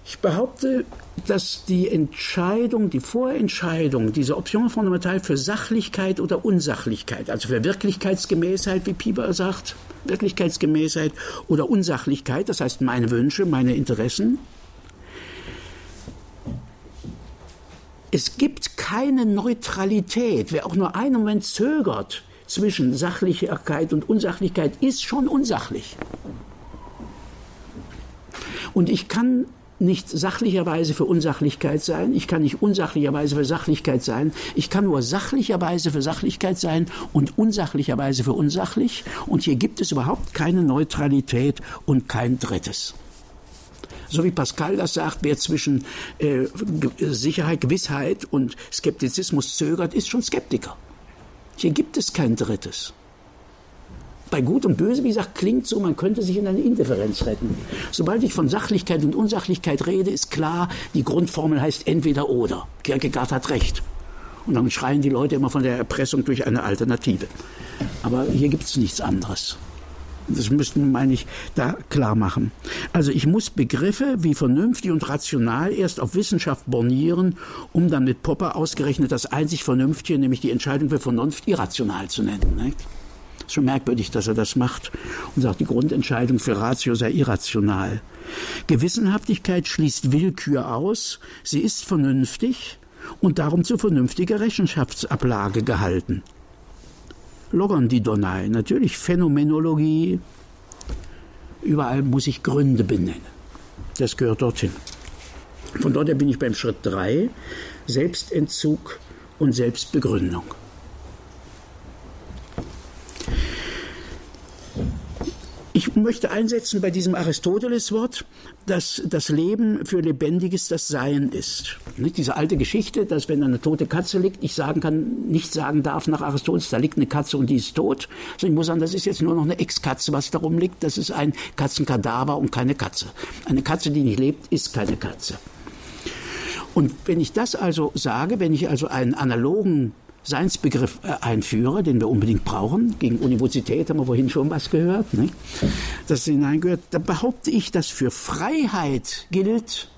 Ich behaupte, dass die Entscheidung, die Vorentscheidung, diese Option fundamental für Sachlichkeit oder Unsachlichkeit, also für Wirklichkeitsgemäßheit, wie Pieper sagt, Wirklichkeitsgemäßheit oder Unsachlichkeit, das heißt meine Wünsche, meine Interessen, es gibt keine Neutralität. Wer auch nur einen Moment zögert zwischen Sachlichkeit und Unsachlichkeit, ist schon unsachlich. Und ich kann nicht sachlicherweise für Unsachlichkeit sein, ich kann nicht unsachlicherweise für Sachlichkeit sein, ich kann nur sachlicherweise für Sachlichkeit sein und unsachlicherweise für unsachlich. Und hier gibt es überhaupt keine Neutralität und kein Drittes. So wie Pascal das sagt, wer zwischen äh, Sicherheit, Gewissheit und Skeptizismus zögert, ist schon Skeptiker. Hier gibt es kein Drittes bei Gut und Böse, wie gesagt, klingt so, man könnte sich in eine Indifferenz retten. Sobald ich von Sachlichkeit und Unsachlichkeit rede, ist klar, die Grundformel heißt entweder oder. Kierkegaard hat recht. Und dann schreien die Leute immer von der Erpressung durch eine Alternative. Aber hier gibt es nichts anderes. Das müssten, meine ich, da klar machen. Also ich muss Begriffe wie vernünftig und rational erst auf Wissenschaft bornieren, um dann mit Popper ausgerechnet das einzig Vernünftige, nämlich die Entscheidung für Vernunft, irrational zu nennen. Nicht? Ist schon merkwürdig, dass er das macht und sagt, die Grundentscheidung für Ratio sei irrational. Gewissenhaftigkeit schließt Willkür aus, sie ist vernünftig und darum zu vernünftiger Rechenschaftsablage gehalten. Loggern die Donai, natürlich Phänomenologie, überall muss ich Gründe benennen. Das gehört dorthin. Von dort her bin ich beim Schritt 3, Selbstentzug und Selbstbegründung. Ich möchte einsetzen bei diesem Aristoteles-Wort, dass das Leben für Lebendiges das Sein ist. Nicht diese alte Geschichte, dass wenn eine tote Katze liegt, ich sagen kann, nicht sagen darf nach Aristoteles, da liegt eine Katze und die ist tot. Also ich muss sagen, das ist jetzt nur noch eine Ex-Katze, was darum liegt. Das ist ein Katzenkadaver und keine Katze. Eine Katze, die nicht lebt, ist keine Katze. Und wenn ich das also sage, wenn ich also einen analogen Seinsbegriff äh, einführe, den wir unbedingt brauchen. Gegen Universität haben wir vorhin schon was gehört. Ne? Das hineingehört. Da behaupte ich, dass für Freiheit gilt,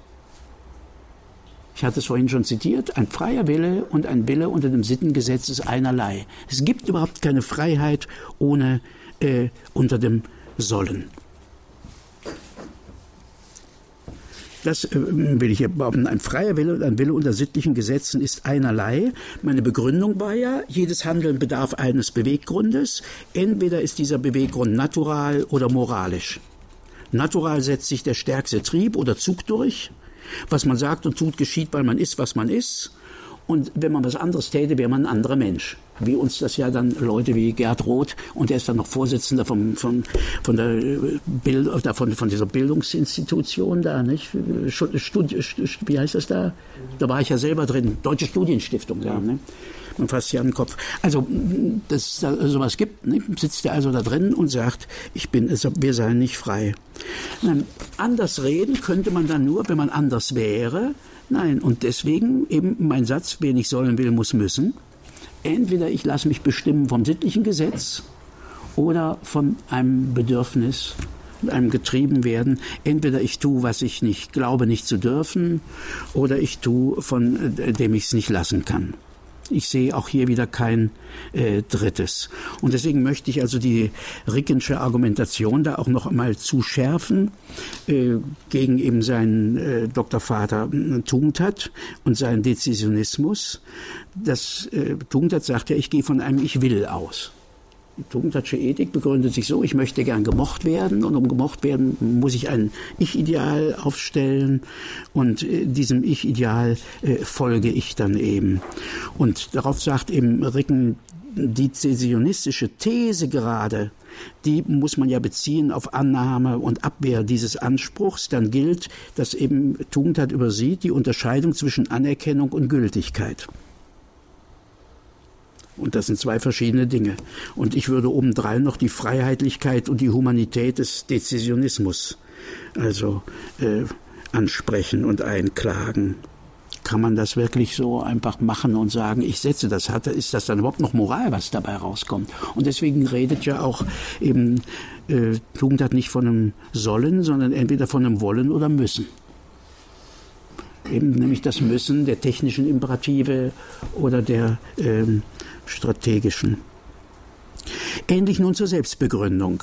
ich hatte es vorhin schon zitiert, ein freier Wille und ein Wille unter dem Sittengesetz ist einerlei. Es gibt überhaupt keine Freiheit ohne äh, unter dem Sollen. Das äh, will ich hier behaupten. Ein freier Wille und ein Wille unter sittlichen Gesetzen ist einerlei. Meine Begründung war ja, jedes Handeln bedarf eines Beweggrundes. Entweder ist dieser Beweggrund natural oder moralisch. Natural setzt sich der stärkste Trieb oder Zug durch. Was man sagt und tut, geschieht, weil man ist, was man ist. Und wenn man was anderes täte, wäre man ein anderer Mensch. Wie uns das ja dann Leute wie Gerd Roth und er ist dann noch Vorsitzender vom, vom, von, der Bild, von, von dieser Bildungsinstitution da, nicht? Studi wie heißt das da? Da war ich ja selber drin. Deutsche Studienstiftung, ja. Ne? Man fasst sich an den Kopf. Also, dass es sowas gibt, ne? sitzt er also da drin und sagt, ich bin, wir seien nicht frei. Nein, anders reden könnte man dann nur, wenn man anders wäre, Nein, und deswegen eben mein Satz, wer nicht sollen will, muss müssen. Entweder ich lasse mich bestimmen vom sittlichen Gesetz oder von einem Bedürfnis, einem getrieben werden. Entweder ich tue, was ich nicht glaube, nicht zu dürfen, oder ich tue, von dem ich es nicht lassen kann. Ich sehe auch hier wieder kein äh, drittes. Und deswegen möchte ich also die Rickensche Argumentation da auch noch einmal zuschärfen äh, gegen eben seinen äh, Doktorvater äh, Tugendhat und seinen Dezisionismus. Das äh, Tugendhat sagt ja, ich gehe von einem Ich will aus. Die Tugendhatsche Ethik begründet sich so, ich möchte gern gemocht werden und um gemocht werden muss ich ein Ich-Ideal aufstellen und äh, diesem Ich-Ideal äh, folge ich dann eben. Und darauf sagt eben Ricken, die zäsionistische These gerade, die muss man ja beziehen auf Annahme und Abwehr dieses Anspruchs. Dann gilt, dass eben Tugendhat übersieht die Unterscheidung zwischen Anerkennung und Gültigkeit. Und das sind zwei verschiedene Dinge. Und ich würde obendrein noch die Freiheitlichkeit und die Humanität des Dezisionismus also äh, ansprechen und einklagen. Kann man das wirklich so einfach machen und sagen, ich setze das, ist das dann überhaupt noch Moral, was dabei rauskommt? Und deswegen redet ja auch eben äh, Tugend hat nicht von einem Sollen, sondern entweder von einem Wollen oder Müssen. Eben nämlich das Müssen der technischen Imperative oder der ähm, strategischen. Ähnlich nun zur Selbstbegründung.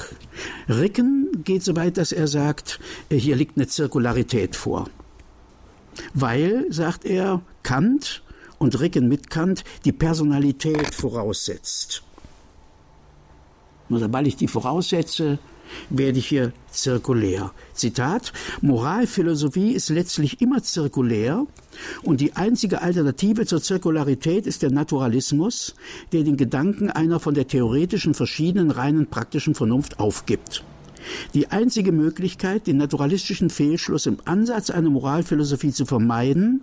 Ricken geht so weit, dass er sagt, hier liegt eine Zirkularität vor. Weil, sagt er, Kant und Ricken mit Kant die Personalität voraussetzt. Nur sobald ich die voraussetze, werde ich hier zirkulär. Zitat, Moralphilosophie ist letztlich immer zirkulär und die einzige Alternative zur Zirkularität ist der Naturalismus, der den Gedanken einer von der theoretischen verschiedenen reinen praktischen Vernunft aufgibt. Die einzige Möglichkeit, den naturalistischen Fehlschluss im Ansatz einer Moralphilosophie zu vermeiden,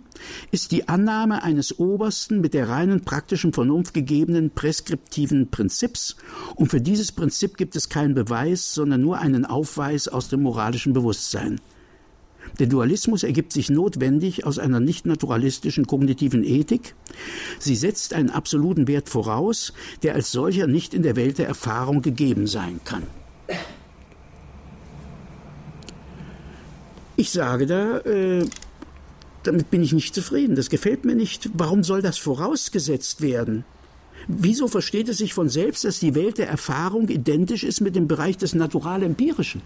ist die Annahme eines obersten, mit der reinen praktischen Vernunft gegebenen preskriptiven Prinzips, und für dieses Prinzip gibt es keinen Beweis, sondern nur einen Aufweis aus dem moralischen Bewusstsein. Der Dualismus ergibt sich notwendig aus einer nicht naturalistischen kognitiven Ethik. Sie setzt einen absoluten Wert voraus, der als solcher nicht in der Welt der Erfahrung gegeben sein kann. Ich sage da, äh, damit bin ich nicht zufrieden, das gefällt mir nicht. Warum soll das vorausgesetzt werden? Wieso versteht es sich von selbst, dass die Welt der Erfahrung identisch ist mit dem Bereich des Natural-Empirischen?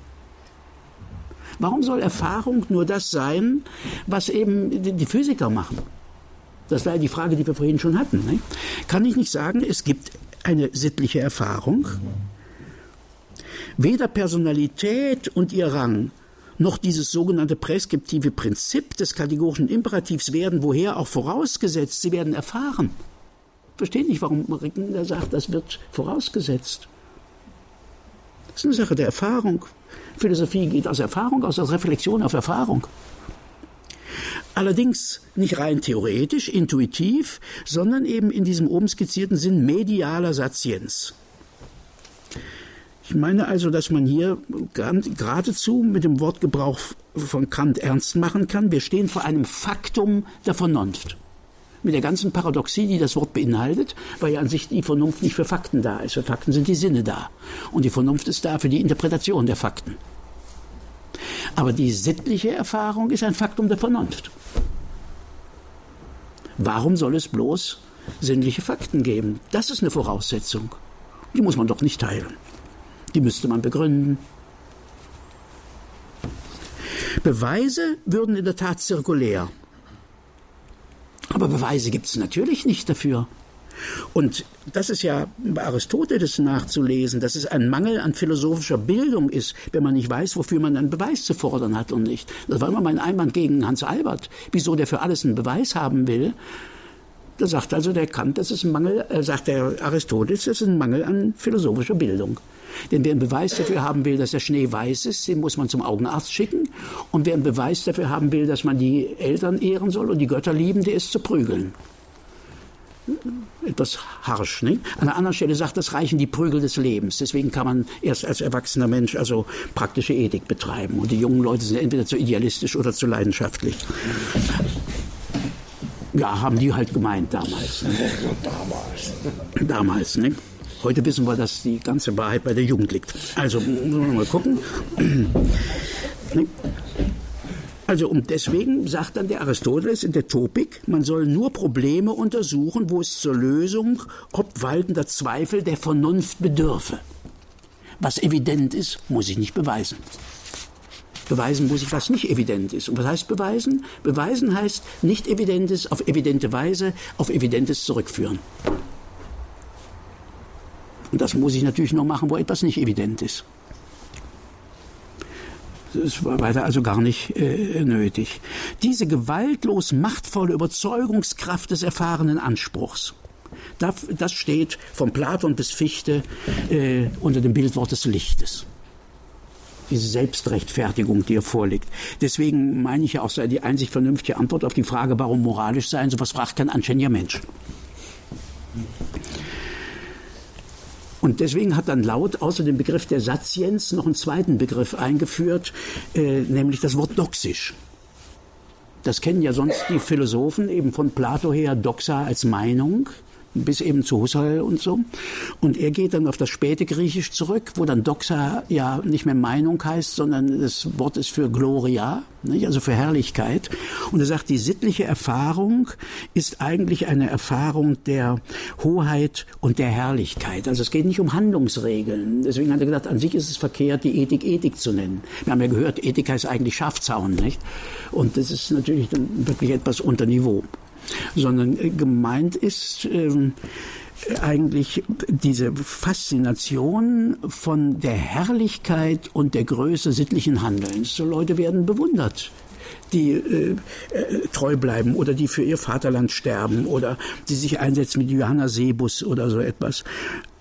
Warum soll Erfahrung nur das sein, was eben die Physiker machen? Das war ja die Frage, die wir vorhin schon hatten. Ne? Kann ich nicht sagen, es gibt eine sittliche Erfahrung? Weder Personalität und ihr Rang noch dieses sogenannte präskriptive Prinzip des kategorischen Imperativs werden woher auch vorausgesetzt, sie werden erfahren. Verstehe nicht, warum Rickender sagt, das wird vorausgesetzt. Das ist eine Sache der Erfahrung. Philosophie geht aus Erfahrung, aus aus Reflexion auf Erfahrung. Allerdings nicht rein theoretisch, intuitiv, sondern eben in diesem oben skizzierten Sinn medialer Satienz. Ich meine also, dass man hier geradezu mit dem Wortgebrauch von Kant ernst machen kann. Wir stehen vor einem Faktum der Vernunft. Mit der ganzen Paradoxie, die das Wort beinhaltet, weil ja an sich die Vernunft nicht für Fakten da ist. Für Fakten sind die Sinne da. Und die Vernunft ist da für die Interpretation der Fakten. Aber die sittliche Erfahrung ist ein Faktum der Vernunft. Warum soll es bloß sinnliche Fakten geben? Das ist eine Voraussetzung. Die muss man doch nicht teilen. Die müsste man begründen. Beweise würden in der Tat zirkulär. Aber Beweise gibt es natürlich nicht dafür. Und das ist ja bei Aristoteles nachzulesen, dass es ein Mangel an philosophischer Bildung ist, wenn man nicht weiß, wofür man einen Beweis zu fordern hat und nicht. Das war immer mein Einwand gegen Hans Albert, wieso der für alles einen Beweis haben will. Da sagt also der Kant, das ist ein Mangel, äh, sagt der Aristoteles, das ist ein Mangel an philosophischer Bildung. Denn wer einen Beweis dafür haben will, dass der Schnee weiß ist, den muss man zum Augenarzt schicken. Und wer einen Beweis dafür haben will, dass man die Eltern ehren soll und die Götter lieben, der ist zu prügeln. Etwas harsch. Nicht? An einer anderen Stelle sagt, das reichen die Prügel des Lebens. Deswegen kann man erst als erwachsener Mensch also praktische Ethik betreiben. Und die jungen Leute sind entweder zu idealistisch oder zu leidenschaftlich. Ja, haben die halt gemeint damals. Ne? Damals. Damals, ne? Heute wissen wir, dass die ganze Wahrheit bei der Jugend liegt. Also, mal gucken. Also und deswegen sagt dann der Aristoteles in der Topik, man soll nur Probleme untersuchen, wo es zur Lösung obwaltender Zweifel der Vernunft bedürfe. Was evident ist, muss ich nicht beweisen. Beweisen muss ich, was nicht evident ist. Und was heißt beweisen? Beweisen heißt nicht evidentes auf evidente Weise auf evidentes zurückführen. Und das muss ich natürlich noch machen, wo etwas nicht evident ist. Das war weiter also gar nicht äh, nötig. Diese gewaltlos machtvolle Überzeugungskraft des erfahrenen Anspruchs Das steht von Platon bis Fichte äh, unter dem Bildwort des Lichtes diese Selbstrechtfertigung, die ihr vorliegt. Deswegen meine ich ja auch, sei die einzig vernünftige Antwort auf die Frage, warum moralisch sein, sowas fragt kein anständiger Mensch. Und deswegen hat dann Laut außer dem Begriff der Satienz noch einen zweiten Begriff eingeführt, äh, nämlich das Wort doxisch. Das kennen ja sonst die Philosophen eben von Plato her, Doxa als Meinung bis eben zu Husserl und so. Und er geht dann auf das späte Griechisch zurück, wo dann Doxa ja nicht mehr Meinung heißt, sondern das Wort ist für Gloria, nicht? also für Herrlichkeit. Und er sagt, die sittliche Erfahrung ist eigentlich eine Erfahrung der Hoheit und der Herrlichkeit. Also es geht nicht um Handlungsregeln. Deswegen hat er gesagt, an sich ist es verkehrt, die Ethik Ethik zu nennen. Wir haben ja gehört, Ethik heißt eigentlich Schafzaun, nicht? Und das ist natürlich dann wirklich etwas unter Niveau sondern äh, gemeint ist ähm, eigentlich diese Faszination von der Herrlichkeit und der Größe sittlichen Handelns. So Leute werden bewundert die äh, äh, treu bleiben oder die für ihr Vaterland sterben oder die sich einsetzen mit Johanna Sebus oder so etwas.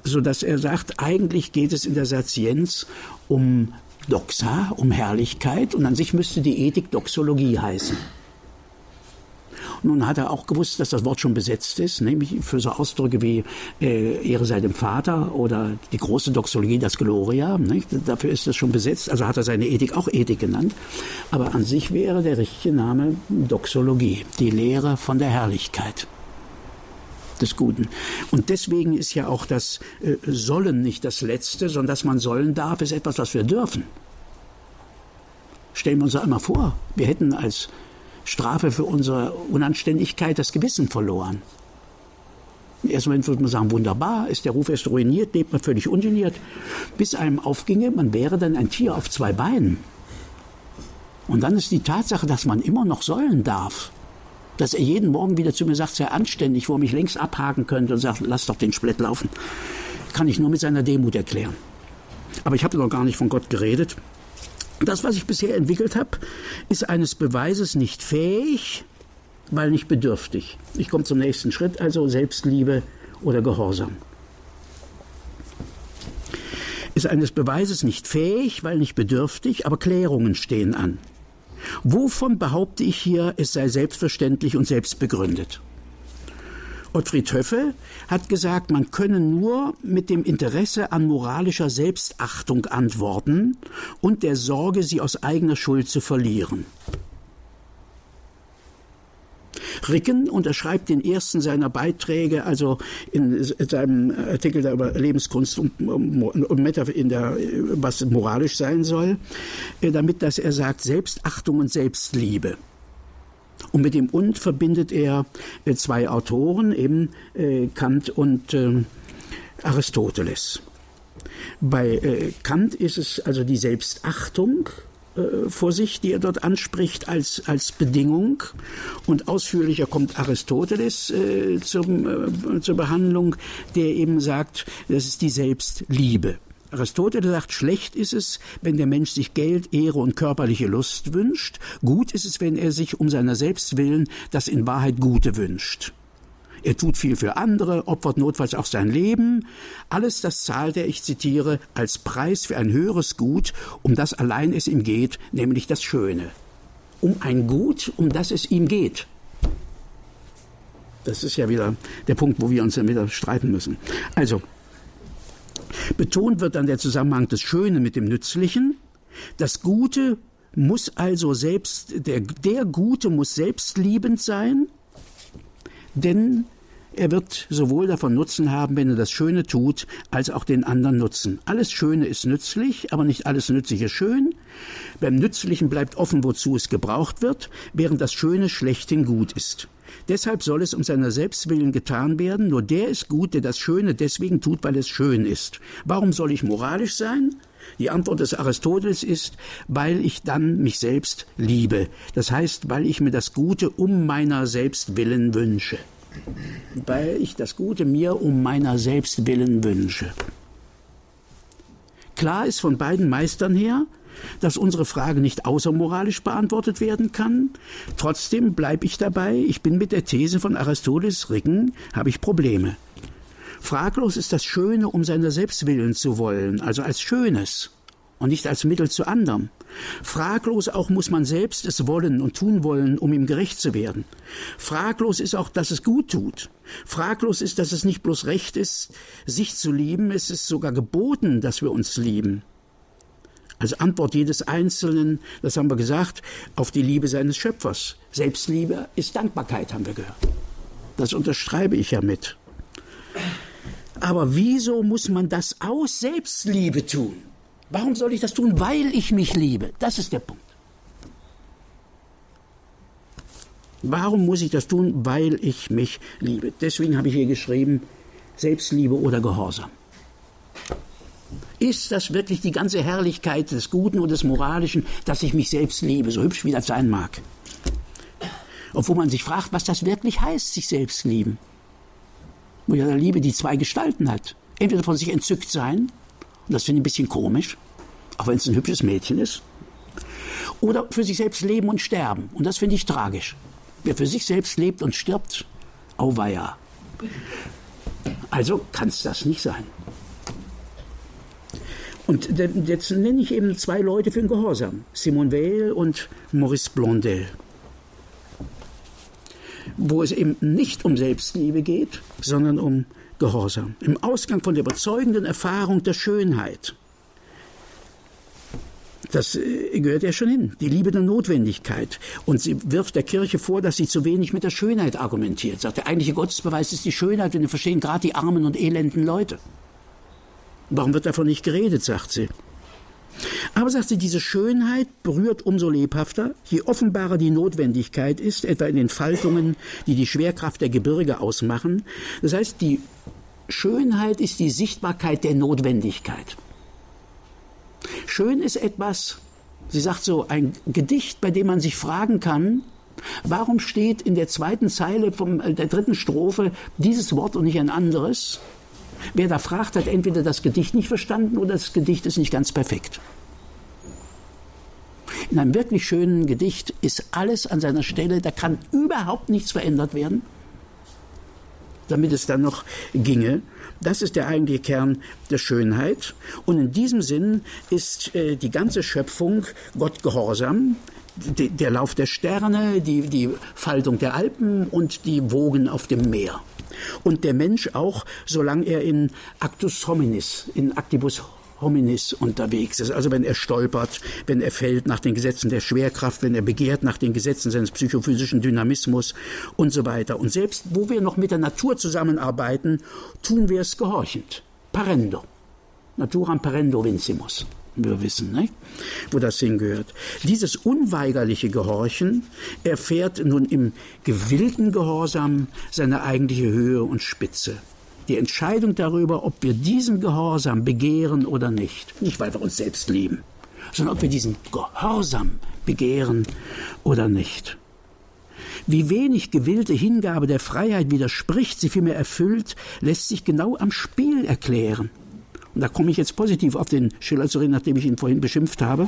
So dass er sagt, eigentlich geht es in der Satienz um Doxa, um Herrlichkeit und an sich müsste die Ethik Doxologie heißen. Nun hat er auch gewusst, dass das Wort schon besetzt ist, nämlich für so Ausdrücke wie äh, Ehre sei dem Vater oder die große Doxologie, das Gloria. Nicht? Dafür ist das schon besetzt. Also hat er seine Ethik auch Ethik genannt. Aber an sich wäre der richtige Name Doxologie, die Lehre von der Herrlichkeit des Guten. Und deswegen ist ja auch das äh, Sollen nicht das Letzte, sondern dass man sollen darf, ist etwas, was wir dürfen. Stellen wir uns einmal vor, wir hätten als Strafe für unsere Unanständigkeit das Gewissen verloren. Im ersten Moment würde man sagen, wunderbar, ist der Ruf erst ruiniert, lebt man völlig ungeniert, bis einem aufginge, man wäre dann ein Tier auf zwei Beinen. Und dann ist die Tatsache, dass man immer noch sollen darf, dass er jeden Morgen wieder zu mir sagt, sehr anständig, wo er mich längst abhaken könnte und sagt, lass doch den Splett laufen, kann ich nur mit seiner Demut erklären. Aber ich habe noch gar nicht von Gott geredet. Das, was ich bisher entwickelt habe, ist eines Beweises nicht fähig, weil nicht bedürftig. Ich komme zum nächsten Schritt, also Selbstliebe oder Gehorsam. Ist eines Beweises nicht fähig, weil nicht bedürftig, aber Klärungen stehen an. Wovon behaupte ich hier, es sei selbstverständlich und selbstbegründet? Ottfried Höffe hat gesagt, man könne nur mit dem Interesse an moralischer Selbstachtung antworten und der Sorge, sie aus eigener Schuld zu verlieren. Ricken unterschreibt den ersten seiner Beiträge, also in seinem Artikel über Lebenskunst und, in der, was moralisch sein soll, äh, damit, dass er sagt Selbstachtung und Selbstliebe. Und mit dem Und verbindet er äh, zwei Autoren, eben äh, Kant und äh, Aristoteles. Bei Kant ist es also die Selbstachtung vor sich, die er dort anspricht als, als Bedingung. Und ausführlicher kommt Aristoteles äh, zum, äh, zur Behandlung, der eben sagt, das ist die Selbstliebe. Aristoteles sagt, schlecht ist es, wenn der Mensch sich Geld, Ehre und körperliche Lust wünscht. Gut ist es, wenn er sich um seiner selbst willen das in Wahrheit Gute wünscht. Er tut viel für andere, opfert notfalls auch sein Leben. Alles das zahlt er, ich zitiere, als Preis für ein höheres Gut, um das allein es ihm geht, nämlich das Schöne. Um ein Gut, um das es ihm geht. Das ist ja wieder der Punkt, wo wir uns dann wieder streiten müssen. Also, Betont wird dann der Zusammenhang des Schönen mit dem Nützlichen. Das Gute muss also selbst, der, der Gute muss selbstliebend sein, denn er wird sowohl davon Nutzen haben, wenn er das Schöne tut, als auch den anderen Nutzen. Alles Schöne ist nützlich, aber nicht alles Nützliche schön. Beim Nützlichen bleibt offen, wozu es gebraucht wird, während das Schöne schlechthin gut ist. Deshalb soll es um seiner Selbstwillen getan werden, nur der ist gut, der das Schöne deswegen tut, weil es schön ist. Warum soll ich moralisch sein? Die Antwort des Aristoteles ist, weil ich dann mich selbst liebe. Das heißt, weil ich mir das Gute um meiner selbst willen wünsche. Weil ich das Gute mir um meiner selbst willen wünsche. Klar ist von beiden Meistern her, dass unsere Frage nicht außermoralisch beantwortet werden kann. Trotzdem bleibe ich dabei, ich bin mit der These von Aristoteles Ricken, habe ich Probleme. Fraglos ist das Schöne um seiner selbst willen zu wollen, also als Schönes und nicht als Mittel zu anderem. Fraglos auch muss man selbst es wollen und tun wollen, um ihm gerecht zu werden. Fraglos ist auch, dass es gut tut. Fraglos ist, dass es nicht bloß recht ist, sich zu lieben, es ist sogar geboten, dass wir uns lieben. Als Antwort jedes Einzelnen, das haben wir gesagt, auf die Liebe seines Schöpfers. Selbstliebe ist Dankbarkeit, haben wir gehört. Das unterschreibe ich ja mit. Aber wieso muss man das aus Selbstliebe tun? Warum soll ich das tun? Weil ich mich liebe. Das ist der Punkt. Warum muss ich das tun? Weil ich mich liebe. Deswegen habe ich hier geschrieben, Selbstliebe oder Gehorsam. Ist das wirklich die ganze Herrlichkeit des Guten und des Moralischen, dass ich mich selbst liebe, so hübsch wie das sein mag? Obwohl man sich fragt, was das wirklich heißt, sich selbst lieben. Wo ja der Liebe die zwei Gestalten hat. Entweder von sich entzückt sein, und das finde ich ein bisschen komisch, auch wenn es ein hübsches Mädchen ist, oder für sich selbst leben und sterben. Und das finde ich tragisch. Wer für sich selbst lebt und stirbt, auweia. Also kann es das nicht sein. Und jetzt nenne ich eben zwei Leute für den Gehorsam. Simone Weil und Maurice Blondel. Wo es eben nicht um Selbstliebe geht, sondern um Gehorsam. Im Ausgang von der überzeugenden Erfahrung der Schönheit. Das äh, gehört ja schon hin. Die Liebe der Notwendigkeit. Und sie wirft der Kirche vor, dass sie zu wenig mit der Schönheit argumentiert. Sagt, der eigentliche Gottesbeweis ist die Schönheit und wir verstehen gerade die armen und elenden Leute. Warum wird davon nicht geredet, sagt sie. Aber sagt sie, diese Schönheit berührt umso lebhafter, je offenbarer die Notwendigkeit ist, etwa in den Faltungen, die die Schwerkraft der Gebirge ausmachen. Das heißt, die Schönheit ist die Sichtbarkeit der Notwendigkeit. Schön ist etwas, sie sagt so, ein Gedicht, bei dem man sich fragen kann, warum steht in der zweiten Zeile vom, äh, der dritten Strophe dieses Wort und nicht ein anderes? Wer da fragt, hat entweder das Gedicht nicht verstanden oder das Gedicht ist nicht ganz perfekt. In einem wirklich schönen Gedicht ist alles an seiner Stelle, da kann überhaupt nichts verändert werden, damit es dann noch ginge. Das ist der eigentliche Kern der Schönheit. Und in diesem Sinn ist äh, die ganze Schöpfung Gott gehorsam. der Lauf der Sterne, die, die Faltung der Alpen und die Wogen auf dem Meer. Und der Mensch auch, solange er in Actus hominis, in Actibus hominis unterwegs ist. Also wenn er stolpert, wenn er fällt nach den Gesetzen der Schwerkraft, wenn er begehrt nach den Gesetzen seines psychophysischen Dynamismus und so weiter. Und selbst wo wir noch mit der Natur zusammenarbeiten, tun wir es gehorchend. Parendo. Naturam parendo vincimus wir wissen, nicht? wo das hingehört. Dieses unweigerliche Gehorchen erfährt nun im gewillten Gehorsam seine eigentliche Höhe und Spitze. Die Entscheidung darüber, ob wir diesen Gehorsam begehren oder nicht, nicht weil wir uns selbst lieben, sondern ob wir diesen Gehorsam begehren oder nicht. Wie wenig gewillte Hingabe der Freiheit widerspricht, sie vielmehr erfüllt, lässt sich genau am Spiel erklären. Und da komme ich jetzt positiv auf den Schiller zu reden, nachdem ich ihn vorhin beschimpft habe.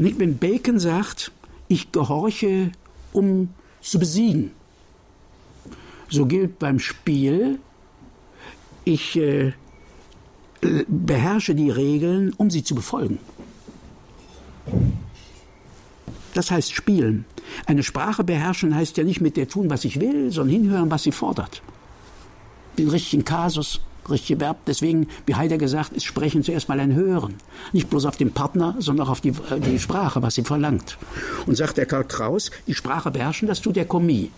Nicht, wenn Bacon sagt, ich gehorche, um zu besiegen. So gilt beim Spiel, ich äh, beherrsche die Regeln, um sie zu befolgen. Das heißt spielen. Eine Sprache beherrschen heißt ja nicht mit der tun, was ich will, sondern hinhören, was sie fordert. Den richtigen Kasus, richtige Verb. Deswegen, wie Heidegger gesagt, ist Sprechen zuerst mal ein Hören. Nicht bloß auf den Partner, sondern auch auf die, äh, die Sprache, was sie verlangt. Und sagt der Karl Kraus, die Sprache beherrschen, das tut der Kommis.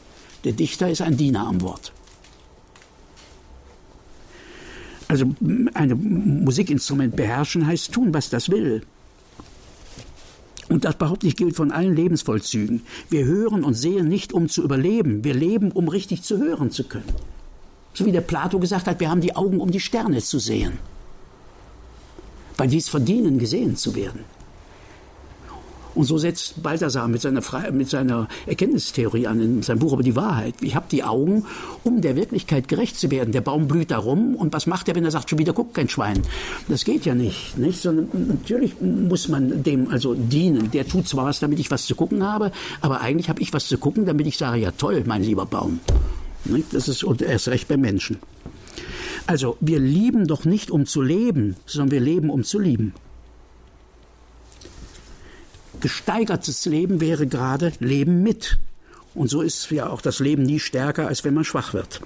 Der Dichter ist ein Diener am Wort. Also ein Musikinstrument beherrschen heißt tun, was das will. Und das behaupte ich gilt von allen Lebensvollzügen. Wir hören und sehen nicht, um zu überleben. Wir leben, um richtig zu hören zu können. So wie der Plato gesagt hat, wir haben die Augen, um die Sterne zu sehen. Weil die es verdienen, gesehen zu werden. Und so setzt Balthasar mit seiner, Fre mit seiner Erkenntnistheorie an, in seinem Buch über die Wahrheit. Ich habe die Augen, um der Wirklichkeit gerecht zu werden. Der Baum blüht darum und was macht er, wenn er sagt, schon wieder guckt kein Schwein? Das geht ja nicht, nicht? Sondern natürlich muss man dem also dienen. Der tut zwar was, damit ich was zu gucken habe, aber eigentlich habe ich was zu gucken, damit ich sage, ja toll, mein lieber Baum. Das ist und erst recht bei Menschen. Also wir lieben doch nicht um zu leben, sondern wir leben um zu lieben. Gesteigertes Leben wäre gerade Leben mit. Und so ist ja auch das Leben nie stärker, als wenn man schwach wird.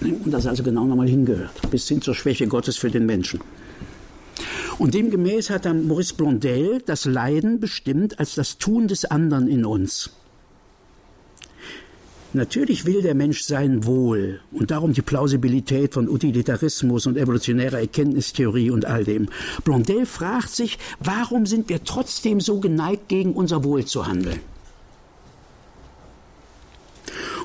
Und das also genau nochmal hingehört, bis hin zur Schwäche Gottes für den Menschen. Und demgemäß hat dann Maurice Blondel das Leiden bestimmt als das Tun des anderen in uns. Natürlich will der Mensch sein Wohl und darum die Plausibilität von Utilitarismus und evolutionärer Erkenntnistheorie und all dem. Blondel fragt sich, warum sind wir trotzdem so geneigt, gegen unser Wohl zu handeln?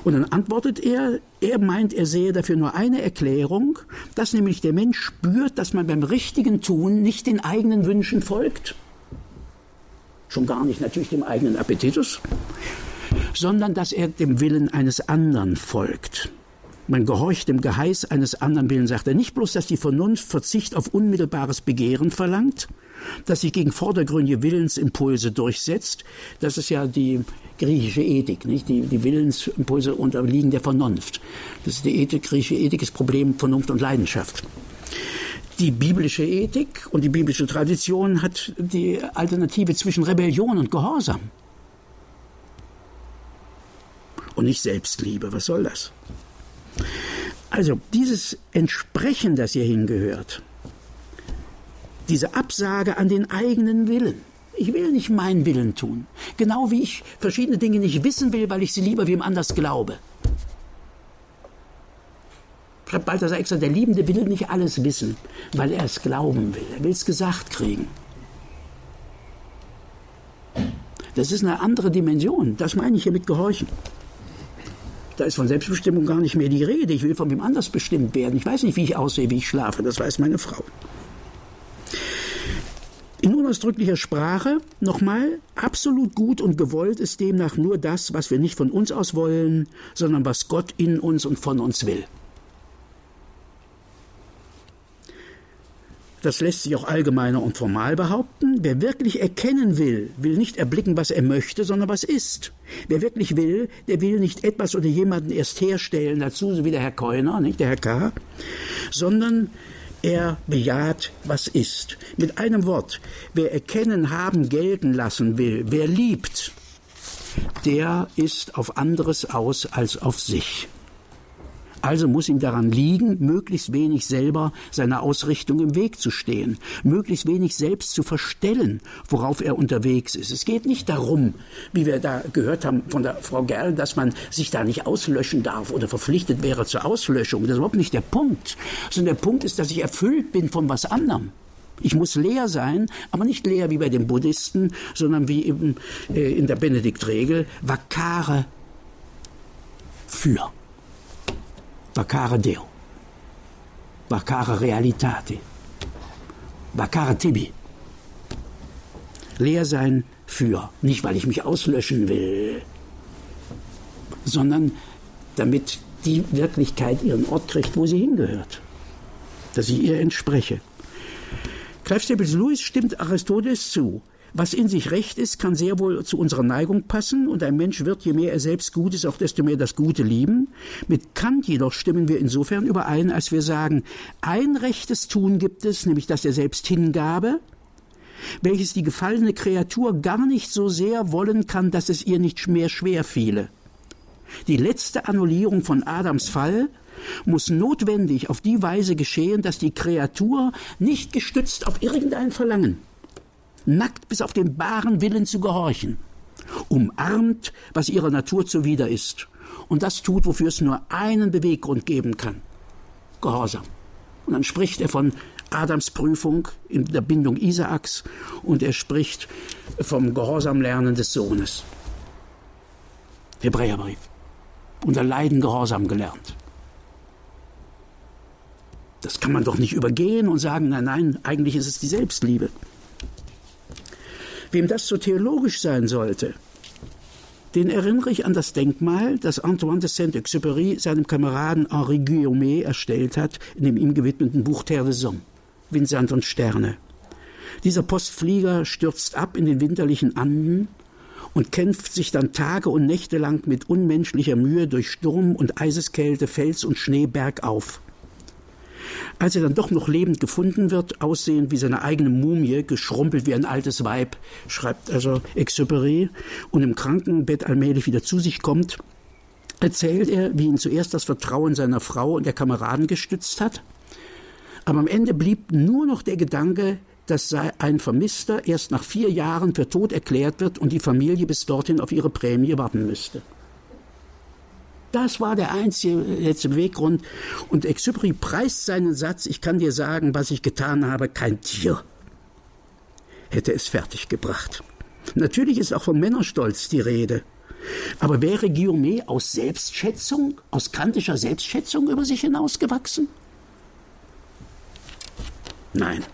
Und dann antwortet er, er meint, er sehe dafür nur eine Erklärung, dass nämlich der Mensch spürt, dass man beim richtigen Tun nicht den eigenen Wünschen folgt. Schon gar nicht natürlich dem eigenen Appetitus, sondern dass er dem Willen eines anderen folgt. Man gehorcht dem Geheiß eines anderen Willens, sagt er. Nicht bloß, dass die Vernunft Verzicht auf unmittelbares Begehren verlangt, dass sich gegen vordergründige Willensimpulse durchsetzt. Das ist ja die griechische Ethik, nicht? Die, die Willensimpulse unterliegen der Vernunft. Das ist die Ethik, griechische Ethik, das Problem Vernunft und Leidenschaft. Die biblische Ethik und die biblische Tradition hat die Alternative zwischen Rebellion und Gehorsam. Und nicht Selbstliebe. Was soll das? Also dieses Entsprechen, das hier hingehört, diese Absage an den eigenen Willen. Ich will nicht meinen Willen tun. Genau wie ich verschiedene Dinge nicht wissen will, weil ich sie lieber wem anders glaube. Schreibt Balthasar extra, der Liebende will nicht alles wissen, weil er es glauben will. Er will es gesagt kriegen. Das ist eine andere Dimension. Das meine ich hier mit Gehorchen. Da ist von Selbstbestimmung gar nicht mehr die Rede. Ich will von wem anders bestimmt werden. Ich weiß nicht, wie ich aussehe, wie ich schlafe. Das weiß meine Frau. In unausdrücklicher Sprache nochmal, absolut gut und gewollt ist demnach nur das, was wir nicht von uns aus wollen, sondern was Gott in uns und von uns will. Das lässt sich auch allgemeiner und formal behaupten. Wer wirklich erkennen will, will nicht erblicken, was er möchte, sondern was ist. Wer wirklich will, der will nicht etwas oder jemanden erst herstellen dazu, so wie der Herr Keuner, nicht der Herr K., sondern er bejaht, was ist. Mit einem Wort, wer erkennen, haben, gelten lassen will, wer liebt, der ist auf anderes aus als auf sich. Also muss ihm daran liegen, möglichst wenig selber seiner Ausrichtung im Weg zu stehen, möglichst wenig selbst zu verstellen, worauf er unterwegs ist. Es geht nicht darum, wie wir da gehört haben von der Frau Gerl, dass man sich da nicht auslöschen darf oder verpflichtet wäre zur Auslöschung. Das ist überhaupt nicht der Punkt. Sondern der Punkt ist, dass ich erfüllt bin von was anderem. Ich muss leer sein, aber nicht leer wie bei den Buddhisten, sondern wie eben äh, in der Benediktregel, vakare für. Vacare Deo. Vacare Realitate. Vacare Tibi. Leer sein für. Nicht, weil ich mich auslöschen will, sondern damit die Wirklichkeit ihren Ort kriegt, wo sie hingehört. Dass ich ihr entspreche. Clive Staples Lewis stimmt Aristoteles zu. Was in sich recht ist, kann sehr wohl zu unserer Neigung passen, und ein Mensch wird, je mehr er selbst gut ist, auch desto mehr das Gute lieben. Mit Kant jedoch stimmen wir insofern überein, als wir sagen, ein rechtes Tun gibt es, nämlich das der Selbsthingabe, welches die gefallene Kreatur gar nicht so sehr wollen kann, dass es ihr nicht mehr schwer fiele. Die letzte Annullierung von Adams Fall muss notwendig auf die Weise geschehen, dass die Kreatur nicht gestützt auf irgendein Verlangen, nackt bis auf den baaren Willen zu gehorchen, umarmt, was ihrer Natur zuwider ist, und das tut, wofür es nur einen Beweggrund geben kann. Gehorsam. Und dann spricht er von Adams Prüfung in der Bindung Isaaks und er spricht vom Gehorsamlernen des Sohnes. Hebräerbrief. Unter Leiden Gehorsam gelernt. Das kann man doch nicht übergehen und sagen, nein, nein, eigentlich ist es die Selbstliebe. Wem das so theologisch sein sollte, den erinnere ich an das Denkmal, das Antoine de Saint-Exupéry seinem Kameraden Henri Guillaumet erstellt hat, in dem ihm gewidmeten Buch Terre des Hommes, Sand und Sterne. Dieser Postflieger stürzt ab in den winterlichen Anden und kämpft sich dann Tage und Nächte lang mit unmenschlicher Mühe durch Sturm und Eiseskälte, Fels und Schnee bergauf. Als er dann doch noch lebend gefunden wird, aussehend wie seine eigene Mumie, geschrumpelt wie ein altes Weib, schreibt also Exupéry, und im Krankenbett allmählich wieder zu sich kommt, erzählt er, wie ihn zuerst das Vertrauen seiner Frau und der Kameraden gestützt hat. Aber am Ende blieb nur noch der Gedanke, dass ein Vermisster erst nach vier Jahren für tot erklärt wird und die Familie bis dorthin auf ihre Prämie warten müsste. Das war der einzige letzte Beweggrund. Und Exupéry preist seinen Satz, ich kann dir sagen, was ich getan habe, kein Tier hätte es fertiggebracht. Natürlich ist auch von Männerstolz die Rede. Aber wäre Guillaume aus Selbstschätzung, aus kantischer Selbstschätzung über sich hinausgewachsen? Nein.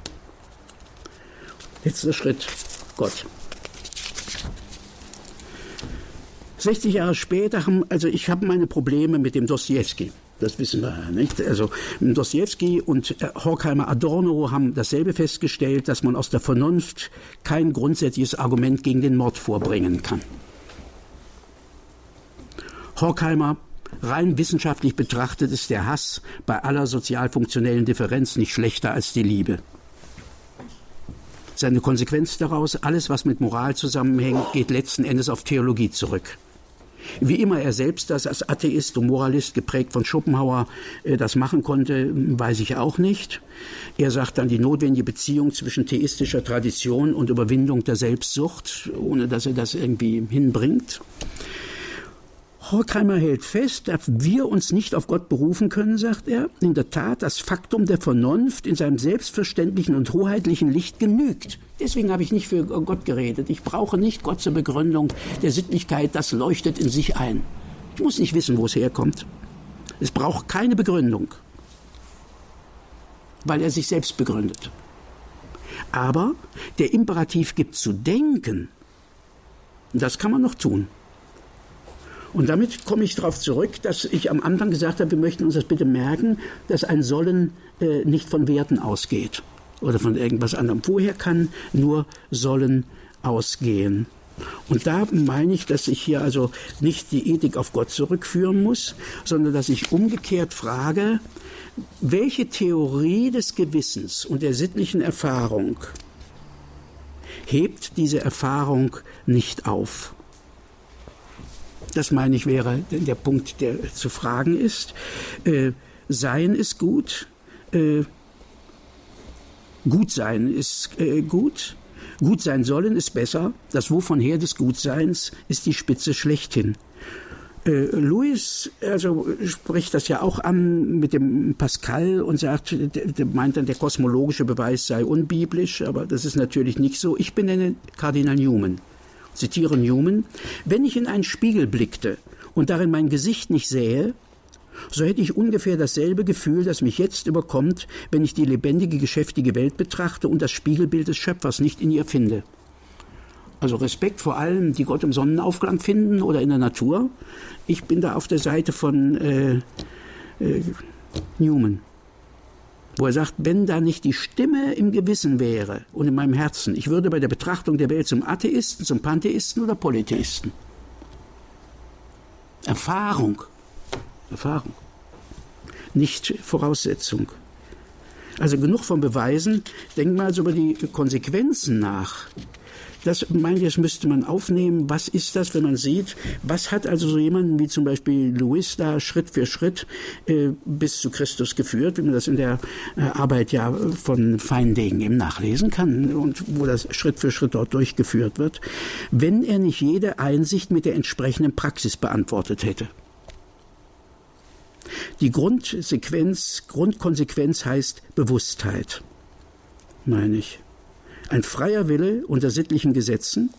Letzter Schritt, Gott. 60 Jahre später haben, also ich habe meine Probleme mit dem Dostoevsky. Das wissen wir ja nicht. Also Dostoevsky und äh, Horkheimer Adorno haben dasselbe festgestellt, dass man aus der Vernunft kein grundsätzliches Argument gegen den Mord vorbringen kann. Horkheimer rein wissenschaftlich betrachtet ist der Hass bei aller sozialfunktionellen Differenz nicht schlechter als die Liebe. Seine Konsequenz daraus, alles was mit Moral zusammenhängt, geht letzten Endes auf Theologie zurück. Wie immer er selbst das als Atheist und Moralist geprägt von Schopenhauer äh, das machen konnte, weiß ich auch nicht. Er sagt dann die notwendige Beziehung zwischen theistischer Tradition und Überwindung der Selbstsucht, ohne dass er das irgendwie hinbringt. Horkheimer hält fest, dass wir uns nicht auf Gott berufen können, sagt er. In der Tat, das Faktum der Vernunft in seinem selbstverständlichen und hoheitlichen Licht genügt. Deswegen habe ich nicht für Gott geredet. Ich brauche nicht Gott zur Begründung der Sittlichkeit, das leuchtet in sich ein. Ich muss nicht wissen, wo es herkommt. Es braucht keine Begründung, weil er sich selbst begründet. Aber der Imperativ gibt zu denken. Das kann man noch tun. Und damit komme ich darauf zurück, dass ich am Anfang gesagt habe, wir möchten uns das bitte merken, dass ein Sollen äh, nicht von Werten ausgeht oder von irgendwas anderem. Woher kann nur Sollen ausgehen? Und da meine ich, dass ich hier also nicht die Ethik auf Gott zurückführen muss, sondern dass ich umgekehrt frage, welche Theorie des Gewissens und der sittlichen Erfahrung hebt diese Erfahrung nicht auf? Das meine ich wäre der Punkt, der zu fragen ist. Äh, sein ist gut. Äh, gut sein ist äh, gut. Gut sein sollen ist besser. Das Wovon her des Gutseins ist die Spitze schlechthin. Äh, Louis also spricht das ja auch an mit dem Pascal und sagt, der, der meint dann, der kosmologische Beweis sei unbiblisch, aber das ist natürlich nicht so. Ich benenne Kardinal Newman zitiere Newman, wenn ich in einen Spiegel blickte und darin mein Gesicht nicht sähe, so hätte ich ungefähr dasselbe Gefühl, das mich jetzt überkommt, wenn ich die lebendige, geschäftige Welt betrachte und das Spiegelbild des Schöpfers nicht in ihr finde. Also Respekt vor allem, die Gott im Sonnenaufgang finden oder in der Natur. Ich bin da auf der Seite von äh, äh, Newman wo er sagt, wenn da nicht die Stimme im Gewissen wäre und in meinem Herzen, ich würde bei der Betrachtung der Welt zum Atheisten, zum Pantheisten oder Polytheisten. Erfahrung. Erfahrung. Nicht Voraussetzung. Also genug von Beweisen. Denkt mal also über die Konsequenzen nach das meine ich, das müsste man aufnehmen. Was ist das, wenn man sieht, was hat also so jemanden wie zum Beispiel Louis da Schritt für Schritt äh, bis zu Christus geführt, wie man das in der äh, Arbeit ja von Feindegen eben nachlesen kann und wo das Schritt für Schritt dort durchgeführt wird, wenn er nicht jede Einsicht mit der entsprechenden Praxis beantwortet hätte. Die Grundsequenz, Grundkonsequenz heißt Bewusstheit, meine ich ein freier Wille unter sittlichen Gesetzen.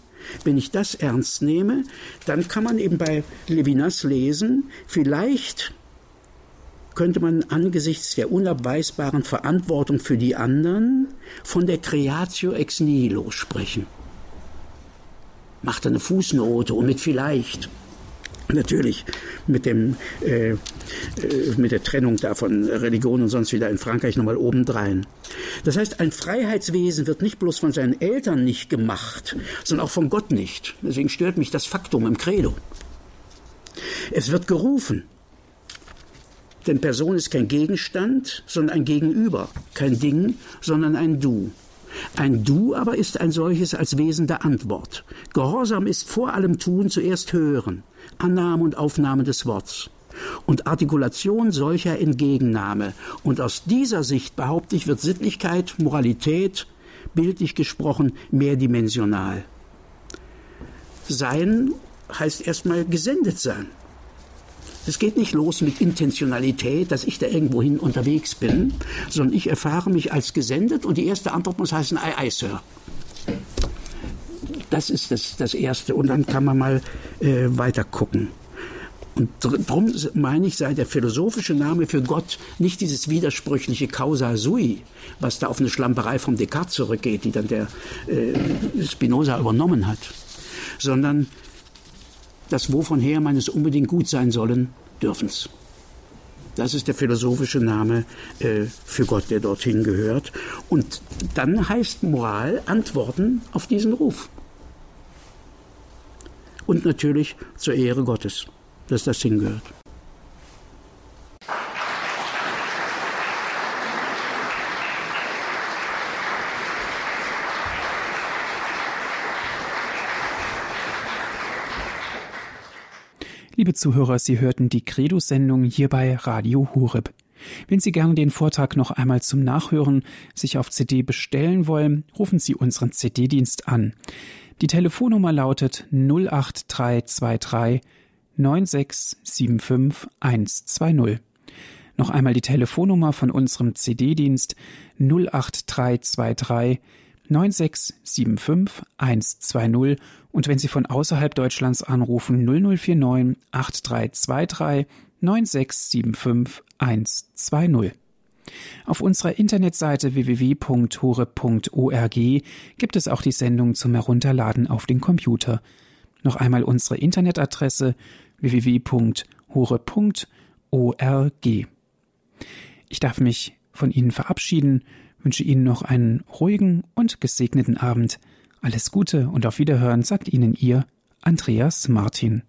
Wenn ich das ernst nehme, dann kann man eben bei Levinas lesen, vielleicht könnte man angesichts der unabweisbaren Verantwortung für die anderen von der Creatio ex nihilo sprechen. Macht eine Fußnote und mit vielleicht. Natürlich mit, dem, äh, äh, mit der Trennung da von Religion und sonst wieder in Frankreich nochmal obendrein. Das heißt, ein Freiheitswesen wird nicht bloß von seinen Eltern nicht gemacht, sondern auch von Gott nicht. Deswegen stört mich das Faktum im Credo. Es wird gerufen. Denn Person ist kein Gegenstand, sondern ein Gegenüber, kein Ding, sondern ein Du. Ein Du aber ist ein solches als Wesen der Antwort. Gehorsam ist vor allem Tun zuerst Hören, Annahme und Aufnahme des Worts und Artikulation solcher Entgegennahme. Und aus dieser Sicht, behaupte ich, wird Sittlichkeit, Moralität, bildlich gesprochen, mehrdimensional. Sein heißt erstmal gesendet sein. Es geht nicht los mit Intentionalität, dass ich da irgendwohin unterwegs bin, sondern ich erfahre mich als gesendet und die erste Antwort muss heißen, ei, ei, Sir. Das ist das, das Erste. Und dann kann man mal äh, weiter gucken. Und darum meine ich, sei der philosophische Name für Gott nicht dieses widersprüchliche Causa sui, was da auf eine Schlamperei vom Descartes zurückgeht, die dann der äh, Spinoza übernommen hat, sondern das wovon her man es unbedingt gut sein sollen, dürfen's. Das ist der philosophische Name äh, für Gott, der dorthin gehört. Und dann heißt Moral Antworten auf diesen Ruf. Und natürlich zur Ehre Gottes, dass das hingehört. Liebe Zuhörer, Sie hörten die Credo-Sendung hier bei Radio Hureb. Wenn Sie gern den Vortrag noch einmal zum Nachhören sich auf CD bestellen wollen, rufen Sie unseren CD-Dienst an. Die Telefonnummer lautet 08323 9675 120. Noch einmal die Telefonnummer von unserem CD-Dienst 08323 9675 120 und wenn Sie von außerhalb Deutschlands anrufen 0049 8323 9675 120. Auf unserer Internetseite www.hore.org gibt es auch die Sendung zum Herunterladen auf den Computer. Noch einmal unsere Internetadresse www.hore.org. Ich darf mich von Ihnen verabschieden, wünsche Ihnen noch einen ruhigen und gesegneten Abend. Alles Gute und auf Wiederhören sagt Ihnen Ihr Andreas Martin.